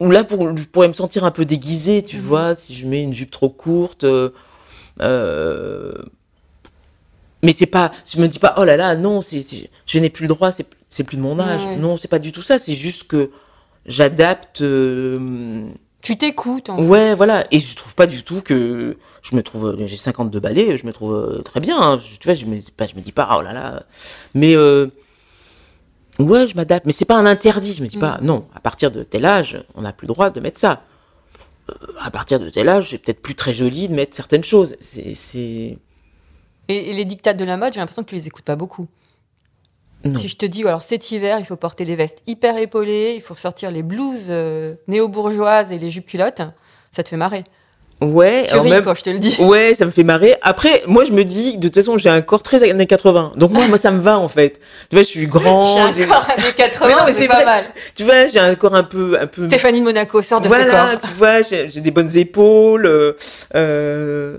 Ou là, pour, je pourrais me sentir un peu déguisée, tu Mhm. vois, si je mets une jupe trop courte. euh, Mais c'est pas, je me dis pas, oh là là, non, je n'ai plus le droit, c'est, c'est plus de mon âge. Ouais. Non, c'est pas du tout ça, c'est juste que j'adapte. euh, Tu t'écoutes. en fait. Ouais, voilà. Et je trouve pas du tout que je me trouve. J'ai 52 balais, je me trouve euh, très bien. hein. Je- Tu vois, je me, pas, je me dis pas, oh là là. Mais euh, ouais, je m'adapte. Mais c'est pas un interdit. Je me dis pas, non, à partir de tel âge, on n'a plus le droit de mettre ça. Euh, à partir de tel âge, c'est peut-être plus très joli de mettre certaines choses. C'est. Et, et les dictates de la mode, j'ai l'impression que tu les écoutes pas beaucoup. Non. Si je te dis, alors cet hiver, il faut porter les vestes hyper épaulées, il faut ressortir les blouses euh, néo-bourgeoises et les jupes culottes, ça te fait marrer. Ouais, Tu ris même- quand je te le dis. Ouais, ça me fait marrer. Après, moi, je me dis, de toute façon, j'ai un corps très années 80. Donc, moi, moi, ça me va, en fait. Tu vois, je suis grand. J'ai un corps années 80, Mais non, mais c'est pas vrai. mal. Tu vois, j'ai un corps un peu, un peu. Stéphanie de Monaco sort de voilà, ce corps. tu vois, j'ai j'ai des bonnes épaules. euh, euh,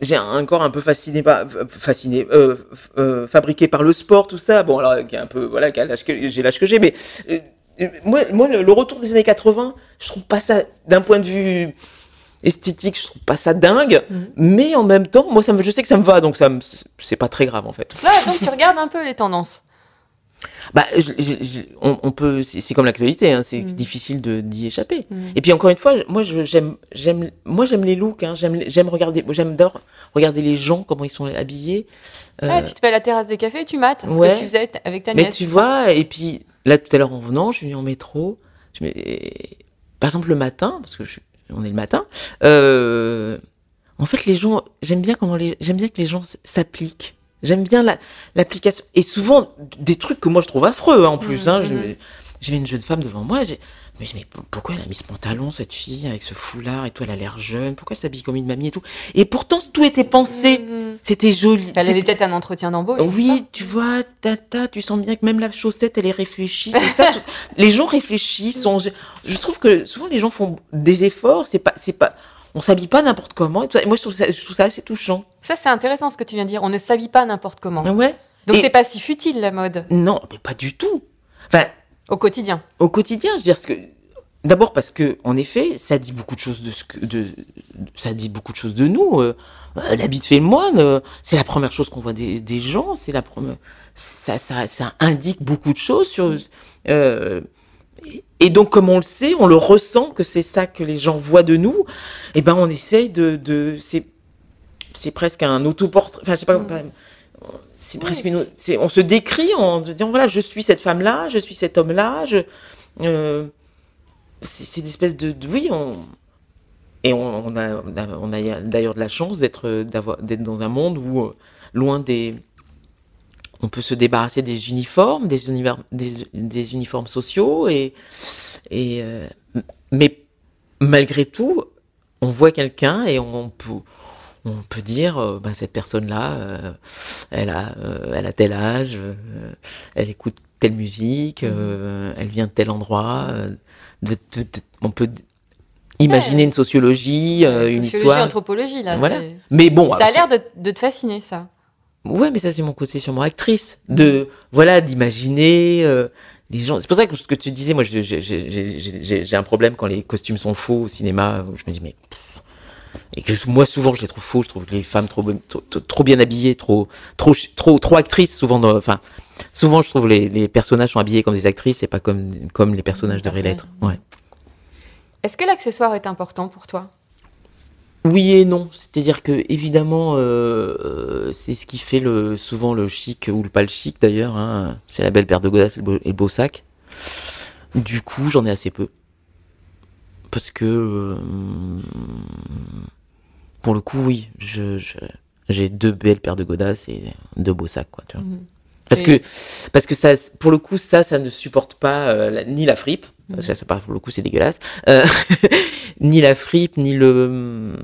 j'ai un corps un peu fasciné par, fasciné, euh, euh, fabriqué par le sport, tout ça. Bon, alors, qui est un peu, voilà, qui a l'âge que j'ai l'âge que j'ai, mais euh, euh, moi, moi, le, retour des années 80, je trouve pas ça, d'un point de vue esthétique, je trouve pas ça dingue, Mhm. mais en même temps, moi, ça me, je sais que ça me va, donc ça, me- c'est pas très grave en fait. Ouais, donc tu regardes un peu les tendances. Bah, je- je- je- on, on peut, c'est comme l'actualité, hein, c'est Mm. difficile de d'y échapper. Mm. Et puis encore une fois, moi j'aime, j'aime, moi j'aime les looks, hein, j'aime, j'aime regarder, j'aime d'abord regarder les gens comment ils sont habillés. Euh, Ah, tu te mets à la terrasse des cafés et tu mates ce ouais. que tu faisais avec ta mais nièce. tu vois, et puis là tout à l'heure en venant, je suis en métro. Je par exemple le matin, parce que on est le matin. euh, en fait, les gens, j'aime bien comment les, j'aime bien que les gens s'appliquent. J'aime bien la- l'application. Et souvent, des trucs que moi je trouve affreux, hein, en plus. Mhm, hein. mhm. Je- J'avais une jeune femme devant moi. j'ai- Je me dis, mais p- pourquoi elle a mis ce pantalon, cette fille, avec ce foulard et tout, elle a l'air jeune. Pourquoi elle s'habille comme une mamie et tout? Et pourtant, tout était pensé. Mhm. C'était joli. Elle avait peut-être un entretien d'embauche. oui, tu vois, tata, tu sens bien que même la chaussette, elle est réfléchie. tout ça, les gens réfléchissent. sont- je, je trouve que souvent les gens font des efforts. C'est pas, c'est pas, on s'habille pas n'importe comment. Et tout ça. Et moi, je trouve ça, je trouve ça assez touchant. Ça, c'est intéressant ce que tu viens de dire. On ne s'habille pas n'importe comment. Ouais. Donc Et- c'est pas si futile la mode Non, mais pas du tout. Enfin, au quotidien. au quotidien, je veux dire, ce que, d'abord parce que, en effet, ça dit beaucoup de choses de ce que, de, ça dit beaucoup de choses de nous. Euh, euh, L'habit fait le moine. euh, c'est la première chose qu'on voit des, des gens. C'est la première, ça, ça, ça indique beaucoup de choses sur. euh, et- donc, comme on le sait, on le ressent que c'est ça que les gens voient de nous. Et ben, on essaye de, de c'est, c'est presque un autoportrait. Enfin, je sais pas. Mm. pas- c'est Oui, presque une. c'est- on se décrit en se disant voilà, je suis cette femme-là, je suis cet homme-là. Je, euh, c'est, c'est une espèce de, de- oui, on. Et on, on a, on a, on a d'ailleurs de la chance d'être, d'avoir, d'être dans un monde où, euh, loin des, on peut se débarrasser des uniformes, des, univers, des, des uniformes sociaux, et, et euh, mais malgré tout, on voit quelqu'un et on peut, on peut dire, euh, ben, cette personne-là, euh, elle, a, euh, elle a tel âge, elle écoute telle musique, elle vient de tel endroit. de- de- de- on peut imaginer Ouais. une sociologie, une Sociologie, histoire. anthropologie, là. Voilà. Mais bon, ça a l'air de te fasciner, ça. Ouais, mais ça c'est mon côté sûrement actrice, de voilà d'imaginer euh, les gens. C'est pour ça que ce que tu disais, moi j'ai un problème quand les costumes sont faux au cinéma. où Je me dis mais et que moi souvent je les trouve faux. Je trouve les femmes trop bien habillées, trop trop trop trop actrices souvent. Enfin souvent je trouve les, les personnages sont habillés comme des actrices et pas comme comme les personnages devraient l'être. Ouais. Est-ce que l'accessoire est important pour toi? Oui et non. C'est-à-dire que évidemment, euh, euh, c'est ce qui fait le, souvent le chic ou le pas le chic d'ailleurs. hein. C'est la belle paire de godasses et le beau, et le beau sac. Du coup, j'en ai assez peu. Parce que, euh, pour le coup, oui, je, je- j'ai deux belles paires de godasses et deux beaux sacs, quoi. Tu vois. Parce Et- que, parce que ça, pour le coup, ça, ça ne supporte pas euh, la- ni la fripe. Parce que ça, ça, pour le coup, c'est dégueulasse. Euh, ni la fripe, ni le,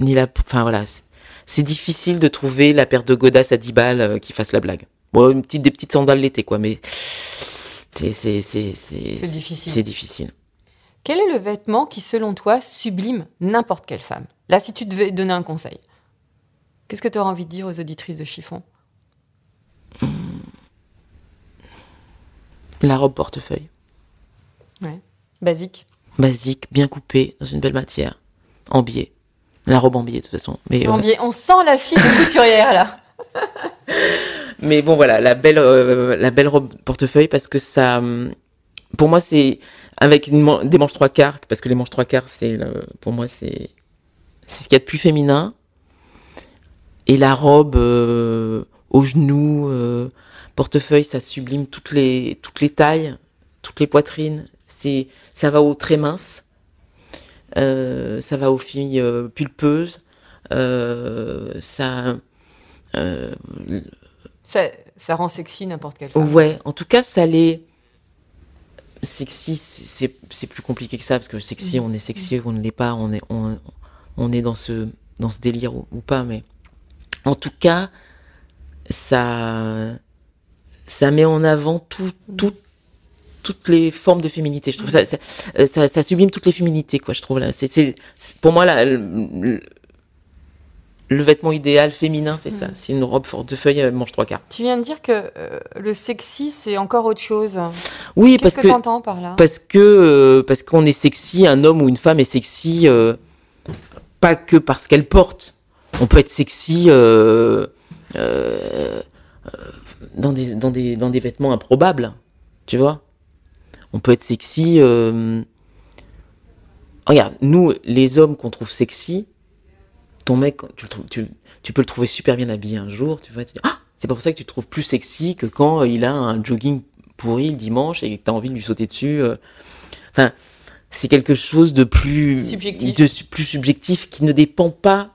ni la, enfin voilà. c'est- difficile de trouver la paire de godasses à 10 balles euh, qui fasse la blague. Bon, une petite, des petites sandales l'été, quoi, mais c'est, c'est, c'est, c'est, C'est difficile. C'est difficile. Quel est le vêtement qui, selon toi, sublime n'importe quelle femme? Là, si tu devais donner un conseil, qu'est-ce que tu aurais envie de dire aux auditrices de chiffon? La robe portefeuille. Ouais. Basique. Basique, bien coupée, dans une belle matière. En biais. La robe en biais, de toute façon. Mais, En ouais. biais. On sent la fille de couturière, là. Mais bon, voilà, la belle, euh, la belle robe portefeuille, parce que ça, hum, pour moi, c'est avec une man- des manches trois quarts, parce que les manches trois quarts, c'est, le- pour moi, c'est, c'est ce qu'il y a de plus féminin. Et la robe euh, au genou, euh, portefeuille, ça sublime toutes les, toutes les tailles, toutes les poitrines. C'est, ça va aux très minces, euh, ça va aux filles euh, pulpeuses, euh, ça. Ça, ça rend sexy n'importe quelle femme. Ouais, en tout cas, ça les. Sexy, c'est- plus compliqué que ça, parce que sexy, on est sexy, on ne l'est pas, on est, on, on est dans ce, dans ce délire ou, ou pas, mais en tout cas, ça, ça met en avant tout, tout- toutes les formes de féminité. Je trouve ça, ça, euh, ça, ça sublime toutes les féminités, quoi, je trouve. Là. C'est, pour moi, là, le, vêtement idéal féminin, c'est ça. C'est une robe forte de feuille, euh, manche trois quarts. Tu viens de dire que euh, le sexy, c'est encore autre chose. Oui, parce que que. par là? Parce que euh, parce qu'on est sexy, un homme ou une femme est sexy, euh, pas que parce qu'elle porte. On peut être sexy euh, euh, euh, dans des dans des dans des vêtements improbables, tu vois? On peut être sexy. euh, Regarde, nous les hommes qu'on trouve sexy, ton mec, tu, le tu, tu peux le trouver super bien habillé un jour, tu vois, tu dis, ah, c'est pas pour ça que tu le trouves plus sexy que quand il a un jogging pourri le dimanche et que tu as envie de lui sauter dessus. euh. Enfin, c'est quelque chose de plus Subjectif. de plus subjectif qui ne dépend pas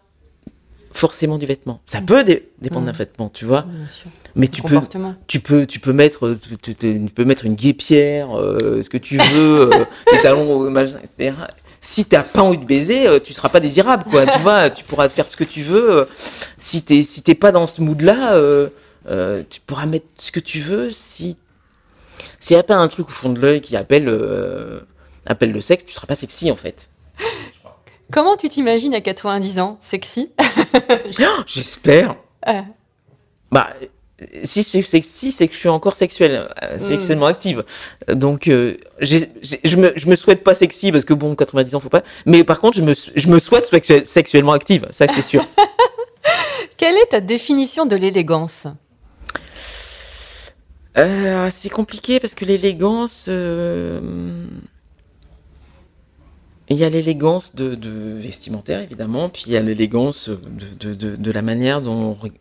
forcément du vêtement. Ça peut dé- dépendre d'un vêtement, tu vois, Bien sûr. mais Le tu peux tu peux tu peux mettre tu, peux mettre une guépière, euh, ce que tu veux, euh, des talons, euh, machin, etc. Si t'as pas envie de baiser, euh, tu seras pas désirable, quoi. tu vois, tu pourras faire ce que tu veux. si t'es si t'es pas dans ce mood-là, euh, tu pourras mettre ce que tu veux. Si s'il y a pas un truc au fond de l'œil qui appelle appelle le sexe, tu seras pas sexy en fait. Comment tu t'imagines à 90 ans Sexy J'espère. Euh, Bah, si je suis sexy, c'est que je suis encore sexuelle, euh, sexuellement active. Euh, Donc, euh, je me, je me souhaite pas sexy parce que bon, 90 ans, faut pas. Mais par contre, je me, je me souhaite sexuel- sexuellement active. Ça, c'est sûr. Quelle est ta définition de l'élégance? Euh, c'est compliqué parce que l'élégance. Il y a l'élégance de, de vestimentaire, évidemment, puis il y a l'élégance de, de, de, de la manière dont on, re-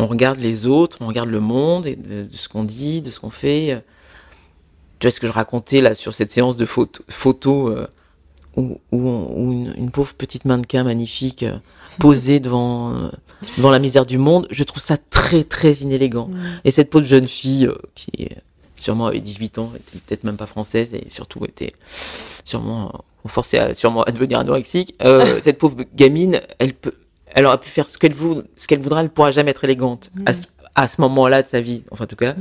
on regarde les autres, on regarde le monde, et de, ce qu'on dit, de ce qu'on fait. Tu vois ce que je racontais là sur cette séance de photos photo, euh, où, où, on- où une, une pauvre petite mannequin magnifique euh, posée devant, euh, devant la misère du monde, je trouve ça très très inélégant. Et cette pauvre jeune fille euh, qui euh, sûrement avait 18 ans, était peut-être même pas française et surtout était sûrement euh, forcée à, sûrement à devenir anorexique, euh, cette pauvre gamine, elle peut, elle aurait pu faire ce qu'elle vou- ce qu'elle voudra, elle pourra jamais être élégante à ce, à ce moment-là de sa vie, enfin en tout cas.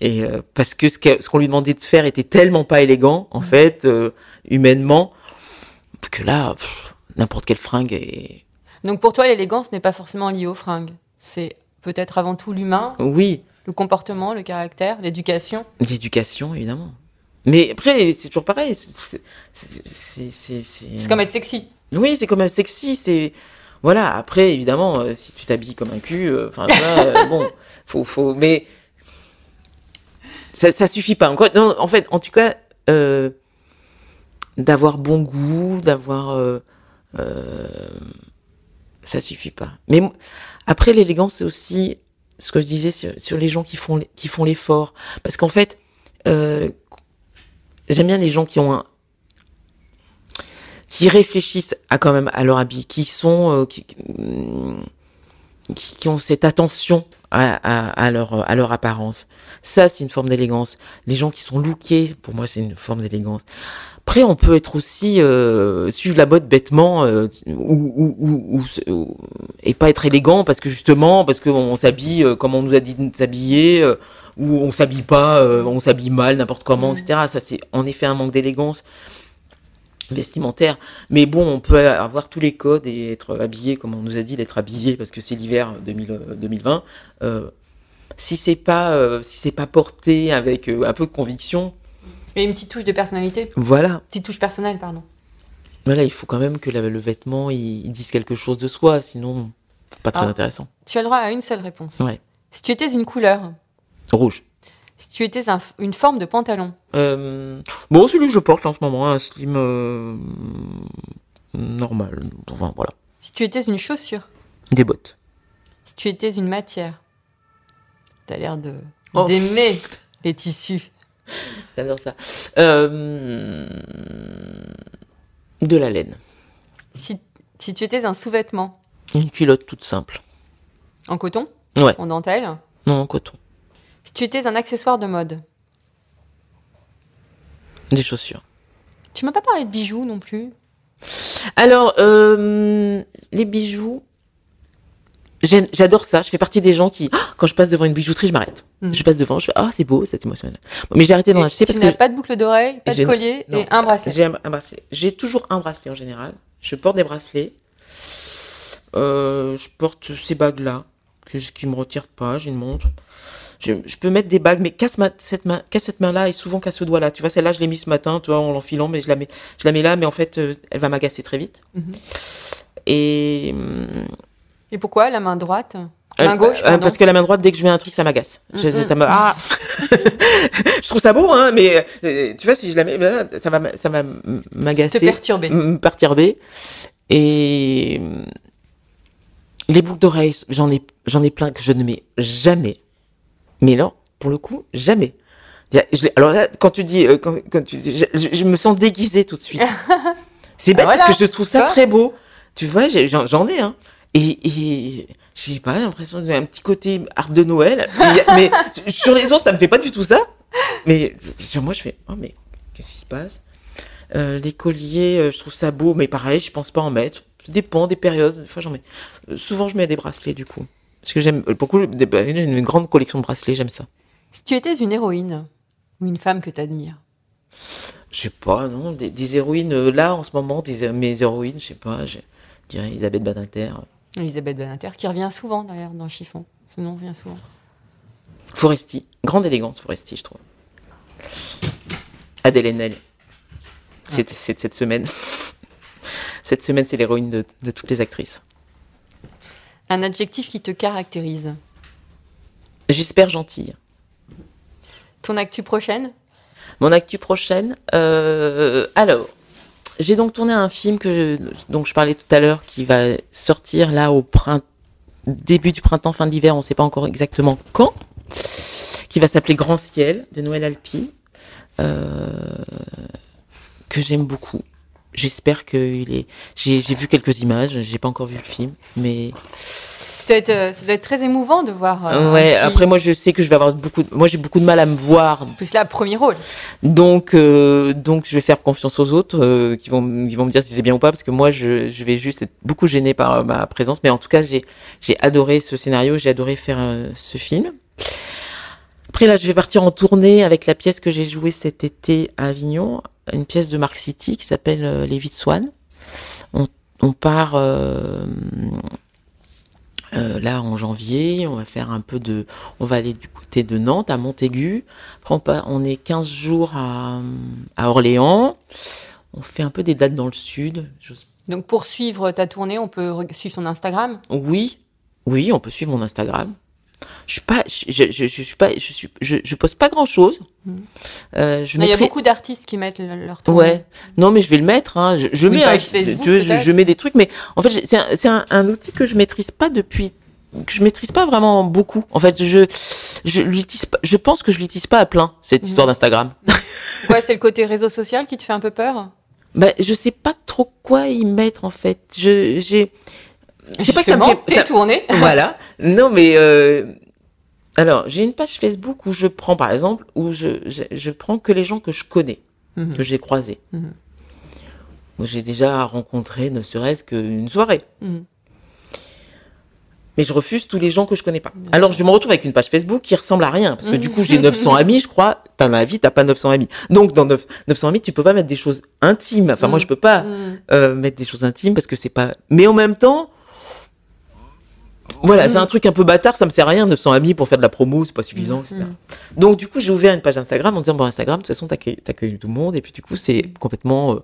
Et euh, parce que ce qu'on lui demandait de faire était tellement pas élégant, en fait, euh, humainement, que là, n'importe quelle fringue est... Donc pour toi, l'élégance n'est pas forcément liée aux fringues. C'est peut-être avant tout l'humain, Oui, le comportement, le caractère, l'éducation. l'éducation, évidemment. Mais après, c'est toujours pareil. c'est- c'est- c'est- c'est- c'est- C'est comme être sexy. Oui, c'est comme un sexy, c'est voilà. Après, évidemment, euh, si tu t'habilles comme un cul, euh, enfin euh, bon, faut, faut, mais ça, ça suffit pas. Encore, non, en fait, en tout cas, d'avoir bon goût, d'avoir, ça suffit pas. Mais après, l'élégance, c'est aussi ce que je disais sur, les gens qui font qui font l'effort, parce qu'en fait, euh, j'aime bien les gens qui ont un qui réfléchissent à quand même à leur habit, qui sont euh, qui, ont cette attention à, à leur à leur apparence. Ça, c'est une forme d'élégance. Les gens qui sont lookés, pour moi, c'est une forme d'élégance. Après, on peut être aussi euh, suivre la mode bêtement euh, ou, ou, ou, ou- ou- et pas être élégant parce que justement parce qu'on s'habille euh, comme on nous a dit de s'habiller euh, ou on s'habille pas, euh, on s'habille mal n'importe comment, etc. Ça, c'est en effet un manque d'élégance vestimentaire. Mais bon, on peut avoir tous les codes et être habillé comme on nous a dit d'être habillé parce que c'est l'hiver 2000, euh, 2020. Euh, si c'est pas euh, si c'est pas porté avec euh, un peu de conviction, Et une petite touche de personnalité. voilà. Petite touche personnelle, pardon. Voilà, il faut quand même que la- le vêtement il, il dise quelque chose de soi, sinon pas très Ah. intéressant. Tu as le droit à une seule réponse. Ouais. Si tu étais une couleur, Rouge. si tu étais un- une forme de pantalon, Euh, bon, celui que je porte en ce moment, un slim euh, normal. Enfin, voilà. si tu étais une chaussure, Des bottes. si tu étais une matière, tu as l'air de Oh. d'aimer les tissus. J'adore ça. Euh, de la laine. Si, si tu étais un sous-vêtement, Une culotte toute simple. en coton, Ouais. en dentelle, Non, en coton. Si tu étais un accessoire de mode, Des chaussures. tu m'as pas parlé de bijoux non plus. Alors, euh, les bijoux, j'adore ça. Je fais partie des gens qui, ah, quand je passe devant une bijouterie, je m'arrête. Mhm. Je passe devant, je fais, ah, c'est beau, c'est émotionnel. Bon, mais j'ai arrêté d'en Et acheter tu parce n'as que pas de boucle d'oreille, pas de collier non, et un bracelet. j'ai un, un bracelet. J'ai toujours un bracelet en général. Je porte des bracelets. Euh, je porte ces bagues-là, que je- qui me retirent pas. J'ai une montre. Je, je peux mettre des bagues, mais ce ma- cette main, qu'à cette main-là et souvent qu'à ce doigt-là. Tu vois, celle-là, je l'ai mis ce matin, tu vois, en l'enfilant, mais je la mets, je la mets là, mais en fait, euh, elle va m'agacer très vite. Mhm. Et hum, Et pourquoi la main droite? Euh, Main gauche, euh, pardon. parce que la main droite, dès que je mets un truc, ça m'agace. Je-. Ça me, ah je trouve ça beau, hein, mais euh, tu vois, si je la mets, ça va, ça va m'agacer, Te perturber. me perturber. Et hum, les boucles d'oreilles, j'en ai, j'en ai plein que je ne mets jamais. Mais là, pour le coup, jamais. Je Alors là, quand tu dis, quand, quand tu je, me sens déguisée tout de suite. C'est bête Ah, voilà. parce que je trouve ça très beau. Tu vois, j'en ai, hein. Et, et j'ai pas l'impression d'un petit côté arbre de Noël. Mais, mais sur les autres, ça me fait pas du tout ça. Mais sur moi, je fais, oh, mais qu'est-ce qui se passe? Euh, Les colliers, euh, je trouve ça beau, mais pareil, je pense pas en mettre. Ça dépend des périodes. Des fois, j'en mets. Euh, Souvent, je mets des bracelets, du coup. Parce que j'aime beaucoup, des- j'ai une grande collection de bracelets, j'aime ça. Si tu étais une héroïne ou une femme que tu admires, Je sais pas, non, des, des héroïnes, là, en ce moment, des, mes héroïnes, je sais pas, je dirais Elisabeth Badinter. Elisabeth Badinter, qui revient souvent d'ailleurs dans Chiffon. Ce nom revient souvent. Foresti, grande élégance Foresti, je trouve. Adèle Haenel. C'est c'est cette semaine. Cette semaine, c'est l'héroïne de, de toutes les actrices. Un adjectif qui te caractérise. J'espère gentille. Ton actu prochaine? Mon actu prochaine. euh, alors, j'ai donc tourné un film que dont je parlais tout à l'heure qui va sortir là au printemps, début du printemps, fin de l'hiver, on ne sait pas encore exactement quand, qui va s'appeler Grand Ciel de Noël Alpi, euh, que j'aime beaucoup. J'espère qu'il est. J'ai j'ai vu quelques images, j'ai pas encore vu le film, mais ça doit, être, euh, ça doit être très émouvant de voir. euh, ouais. Après, moi, je sais que je vais avoir beaucoup. de- Moi, j'ai beaucoup de mal à me voir plus là, premier rôle. Donc, euh, donc, je vais faire confiance aux autres euh, qui vont, qui vont me dire si c'est bien ou pas, parce que moi, je, je vais juste être beaucoup gênée par euh, ma présence. Mais en tout cas, j'ai, j'ai adoré ce scénario, j'ai adoré faire euh, ce film. Après, là, je vais partir en tournée avec la pièce que j'ai jouée cet été à Avignon, une pièce de Mark City qui s'appelle Les Vies de Swan. On, on part euh, là en janvier, on va faire un peu de, on va aller du côté de Nantes à Montaigu. Après, on, on est 15 jours à, à Orléans. On fait un peu des dates dans le sud. Donc pour suivre ta tournée, on peut re- suivre ton Instagram? Oui, oui, on peut suivre mon Instagram. Je suis pas, je, je, je, suis pas, je suis, je, je poste pas grand chose. Euh, je Il y a beaucoup d'artistes qui mettent le- leur tournée. Ouais. Non, mais je vais le mettre. Hein. Je, mets, un- Facebook, vois, je, mets des trucs, mais en fait, c'est un, c'est un, un outil que je maîtrise pas depuis, que je maîtrise pas vraiment beaucoup. En fait, je, je l'utilise pas. Je pense que je l'utilise pas à plein cette histoire d'Instagram. Ouais, c'est le côté réseau social qui te fait un peu peur. Bah, je sais pas trop quoi y mettre en fait. Je, j'ai. C'est pas que ça me fait. ça- tournées. voilà. Non, mais euh, alors j'ai une page Facebook où je prends, par exemple, où je je, je prends que les gens que je connais, Mhm. que j'ai croisés, Mhm. où j'ai déjà rencontré, ne serait-ce qu'une soirée. Mhm. Mais je refuse tous les gens que je connais pas. Alors je me retrouve avec une page Facebook qui ressemble à rien, parce que du coup j'ai 900 amis, je crois. T'as la vie, t'as pas 900 amis. Donc dans 9, 900 amis, tu peux pas mettre des choses intimes. Enfin moi je peux pas Mhm. euh, mettre des choses intimes parce que c'est pas. Mais en même temps, voilà, c'est un truc un peu bâtard, ça me sert à rien, 900 amis pour faire de la promo, c'est pas suffisant, etc. Donc du coup, j'ai ouvert une page Instagram en disant bon Instagram, de toute façon, t'accueilles t'accueilles tout le monde et puis du coup, c'est complètement euh,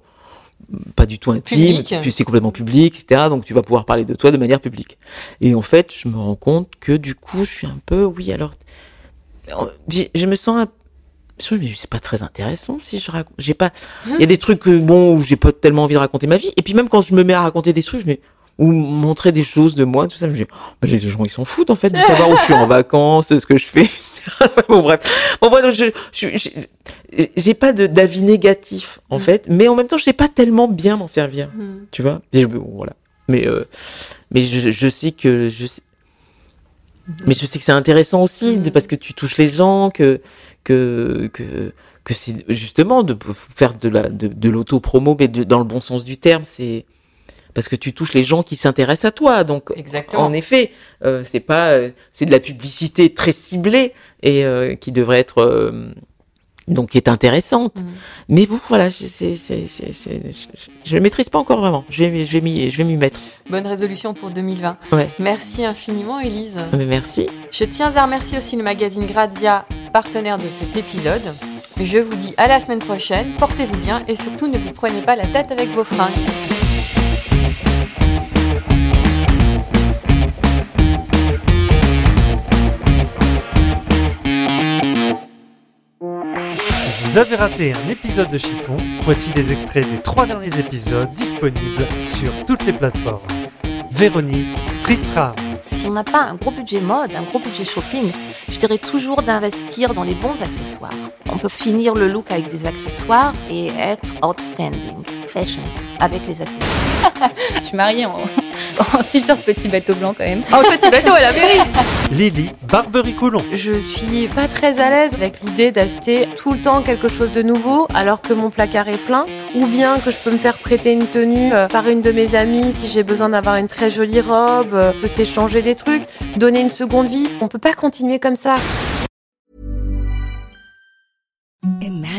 pas du tout intime, Public. puis c'est complètement public, etc. Donc tu vas pouvoir parler de toi de manière publique. Et en fait, je me rends compte que du coup, je suis un peu, oui, alors, je me sens un je me dis, c'est pas très intéressant si je raconte. J'ai pas. Il y a des trucs bon où j'ai pas tellement envie de raconter ma vie. Et puis même quand je me mets à raconter des trucs, je me ou montrer des choses de moi, tout ça, je me dis, oh, mais les gens ils s'en foutent en fait de savoir où je suis en vacances, ce que je fais. bon bref, bon bref, je, je, je- j'ai pas de d'avis négatif en fait, mais en même temps je sais pas tellement bien m'en servir, Mhm. tu vois. Et je- bon, voilà. Mais euh, mais je, je sais que je sais- Mais je sais que c'est intéressant aussi de, parce que tu touches les gens, que que que que c'est justement de faire de la de, de l'auto-promo, mais de- dans le bon sens du terme, c'est parce que tu touches les gens qui s'intéressent à toi. Donc Exactement. en effet, euh, c'est pas euh, c'est de la publicité très ciblée et euh, qui devrait être donc qui est intéressante. Mhm. Mais bon, voilà, je- c'est c'est c'est c'est- je, je, je le maîtrise pas encore vraiment. Je vais je vais m'y je vais m'y mettre. Bonne résolution pour 2020. Ouais. Merci infiniment, Elise. Merci. Je tiens à remercier aussi le magazine Grazia, partenaire de cet épisode. Je vous dis à la semaine prochaine, portez-vous bien et surtout ne vous prenez pas la tête avec vos fringues. Vous avez raté un épisode de Chiffon, voici des extraits des trois derniers épisodes disponibles sur toutes les plateformes. Véronique, Tristram, Si on n'a pas un gros budget mode, un gros budget shopping, je dirais toujours d'investir dans les bons accessoires. On peut finir le look avec des accessoires et être outstanding, fashion, avec les accessoires. Je suis mariée en, en t-shirt petit bateau blanc quand même. Oh, petit bateau à la mairie Lily, Barbery-Coulon, Je suis pas très à l'aise avec l'idée d'acheter tout le temps quelque chose de nouveau alors que mon placard est plein, ou bien que je peux me faire prêter une tenue euh, par une de mes amies si j'ai besoin d'avoir une très jolie robe, euh, on peut s'échanger des trucs, donner une seconde vie. On peut pas continuer comme ça.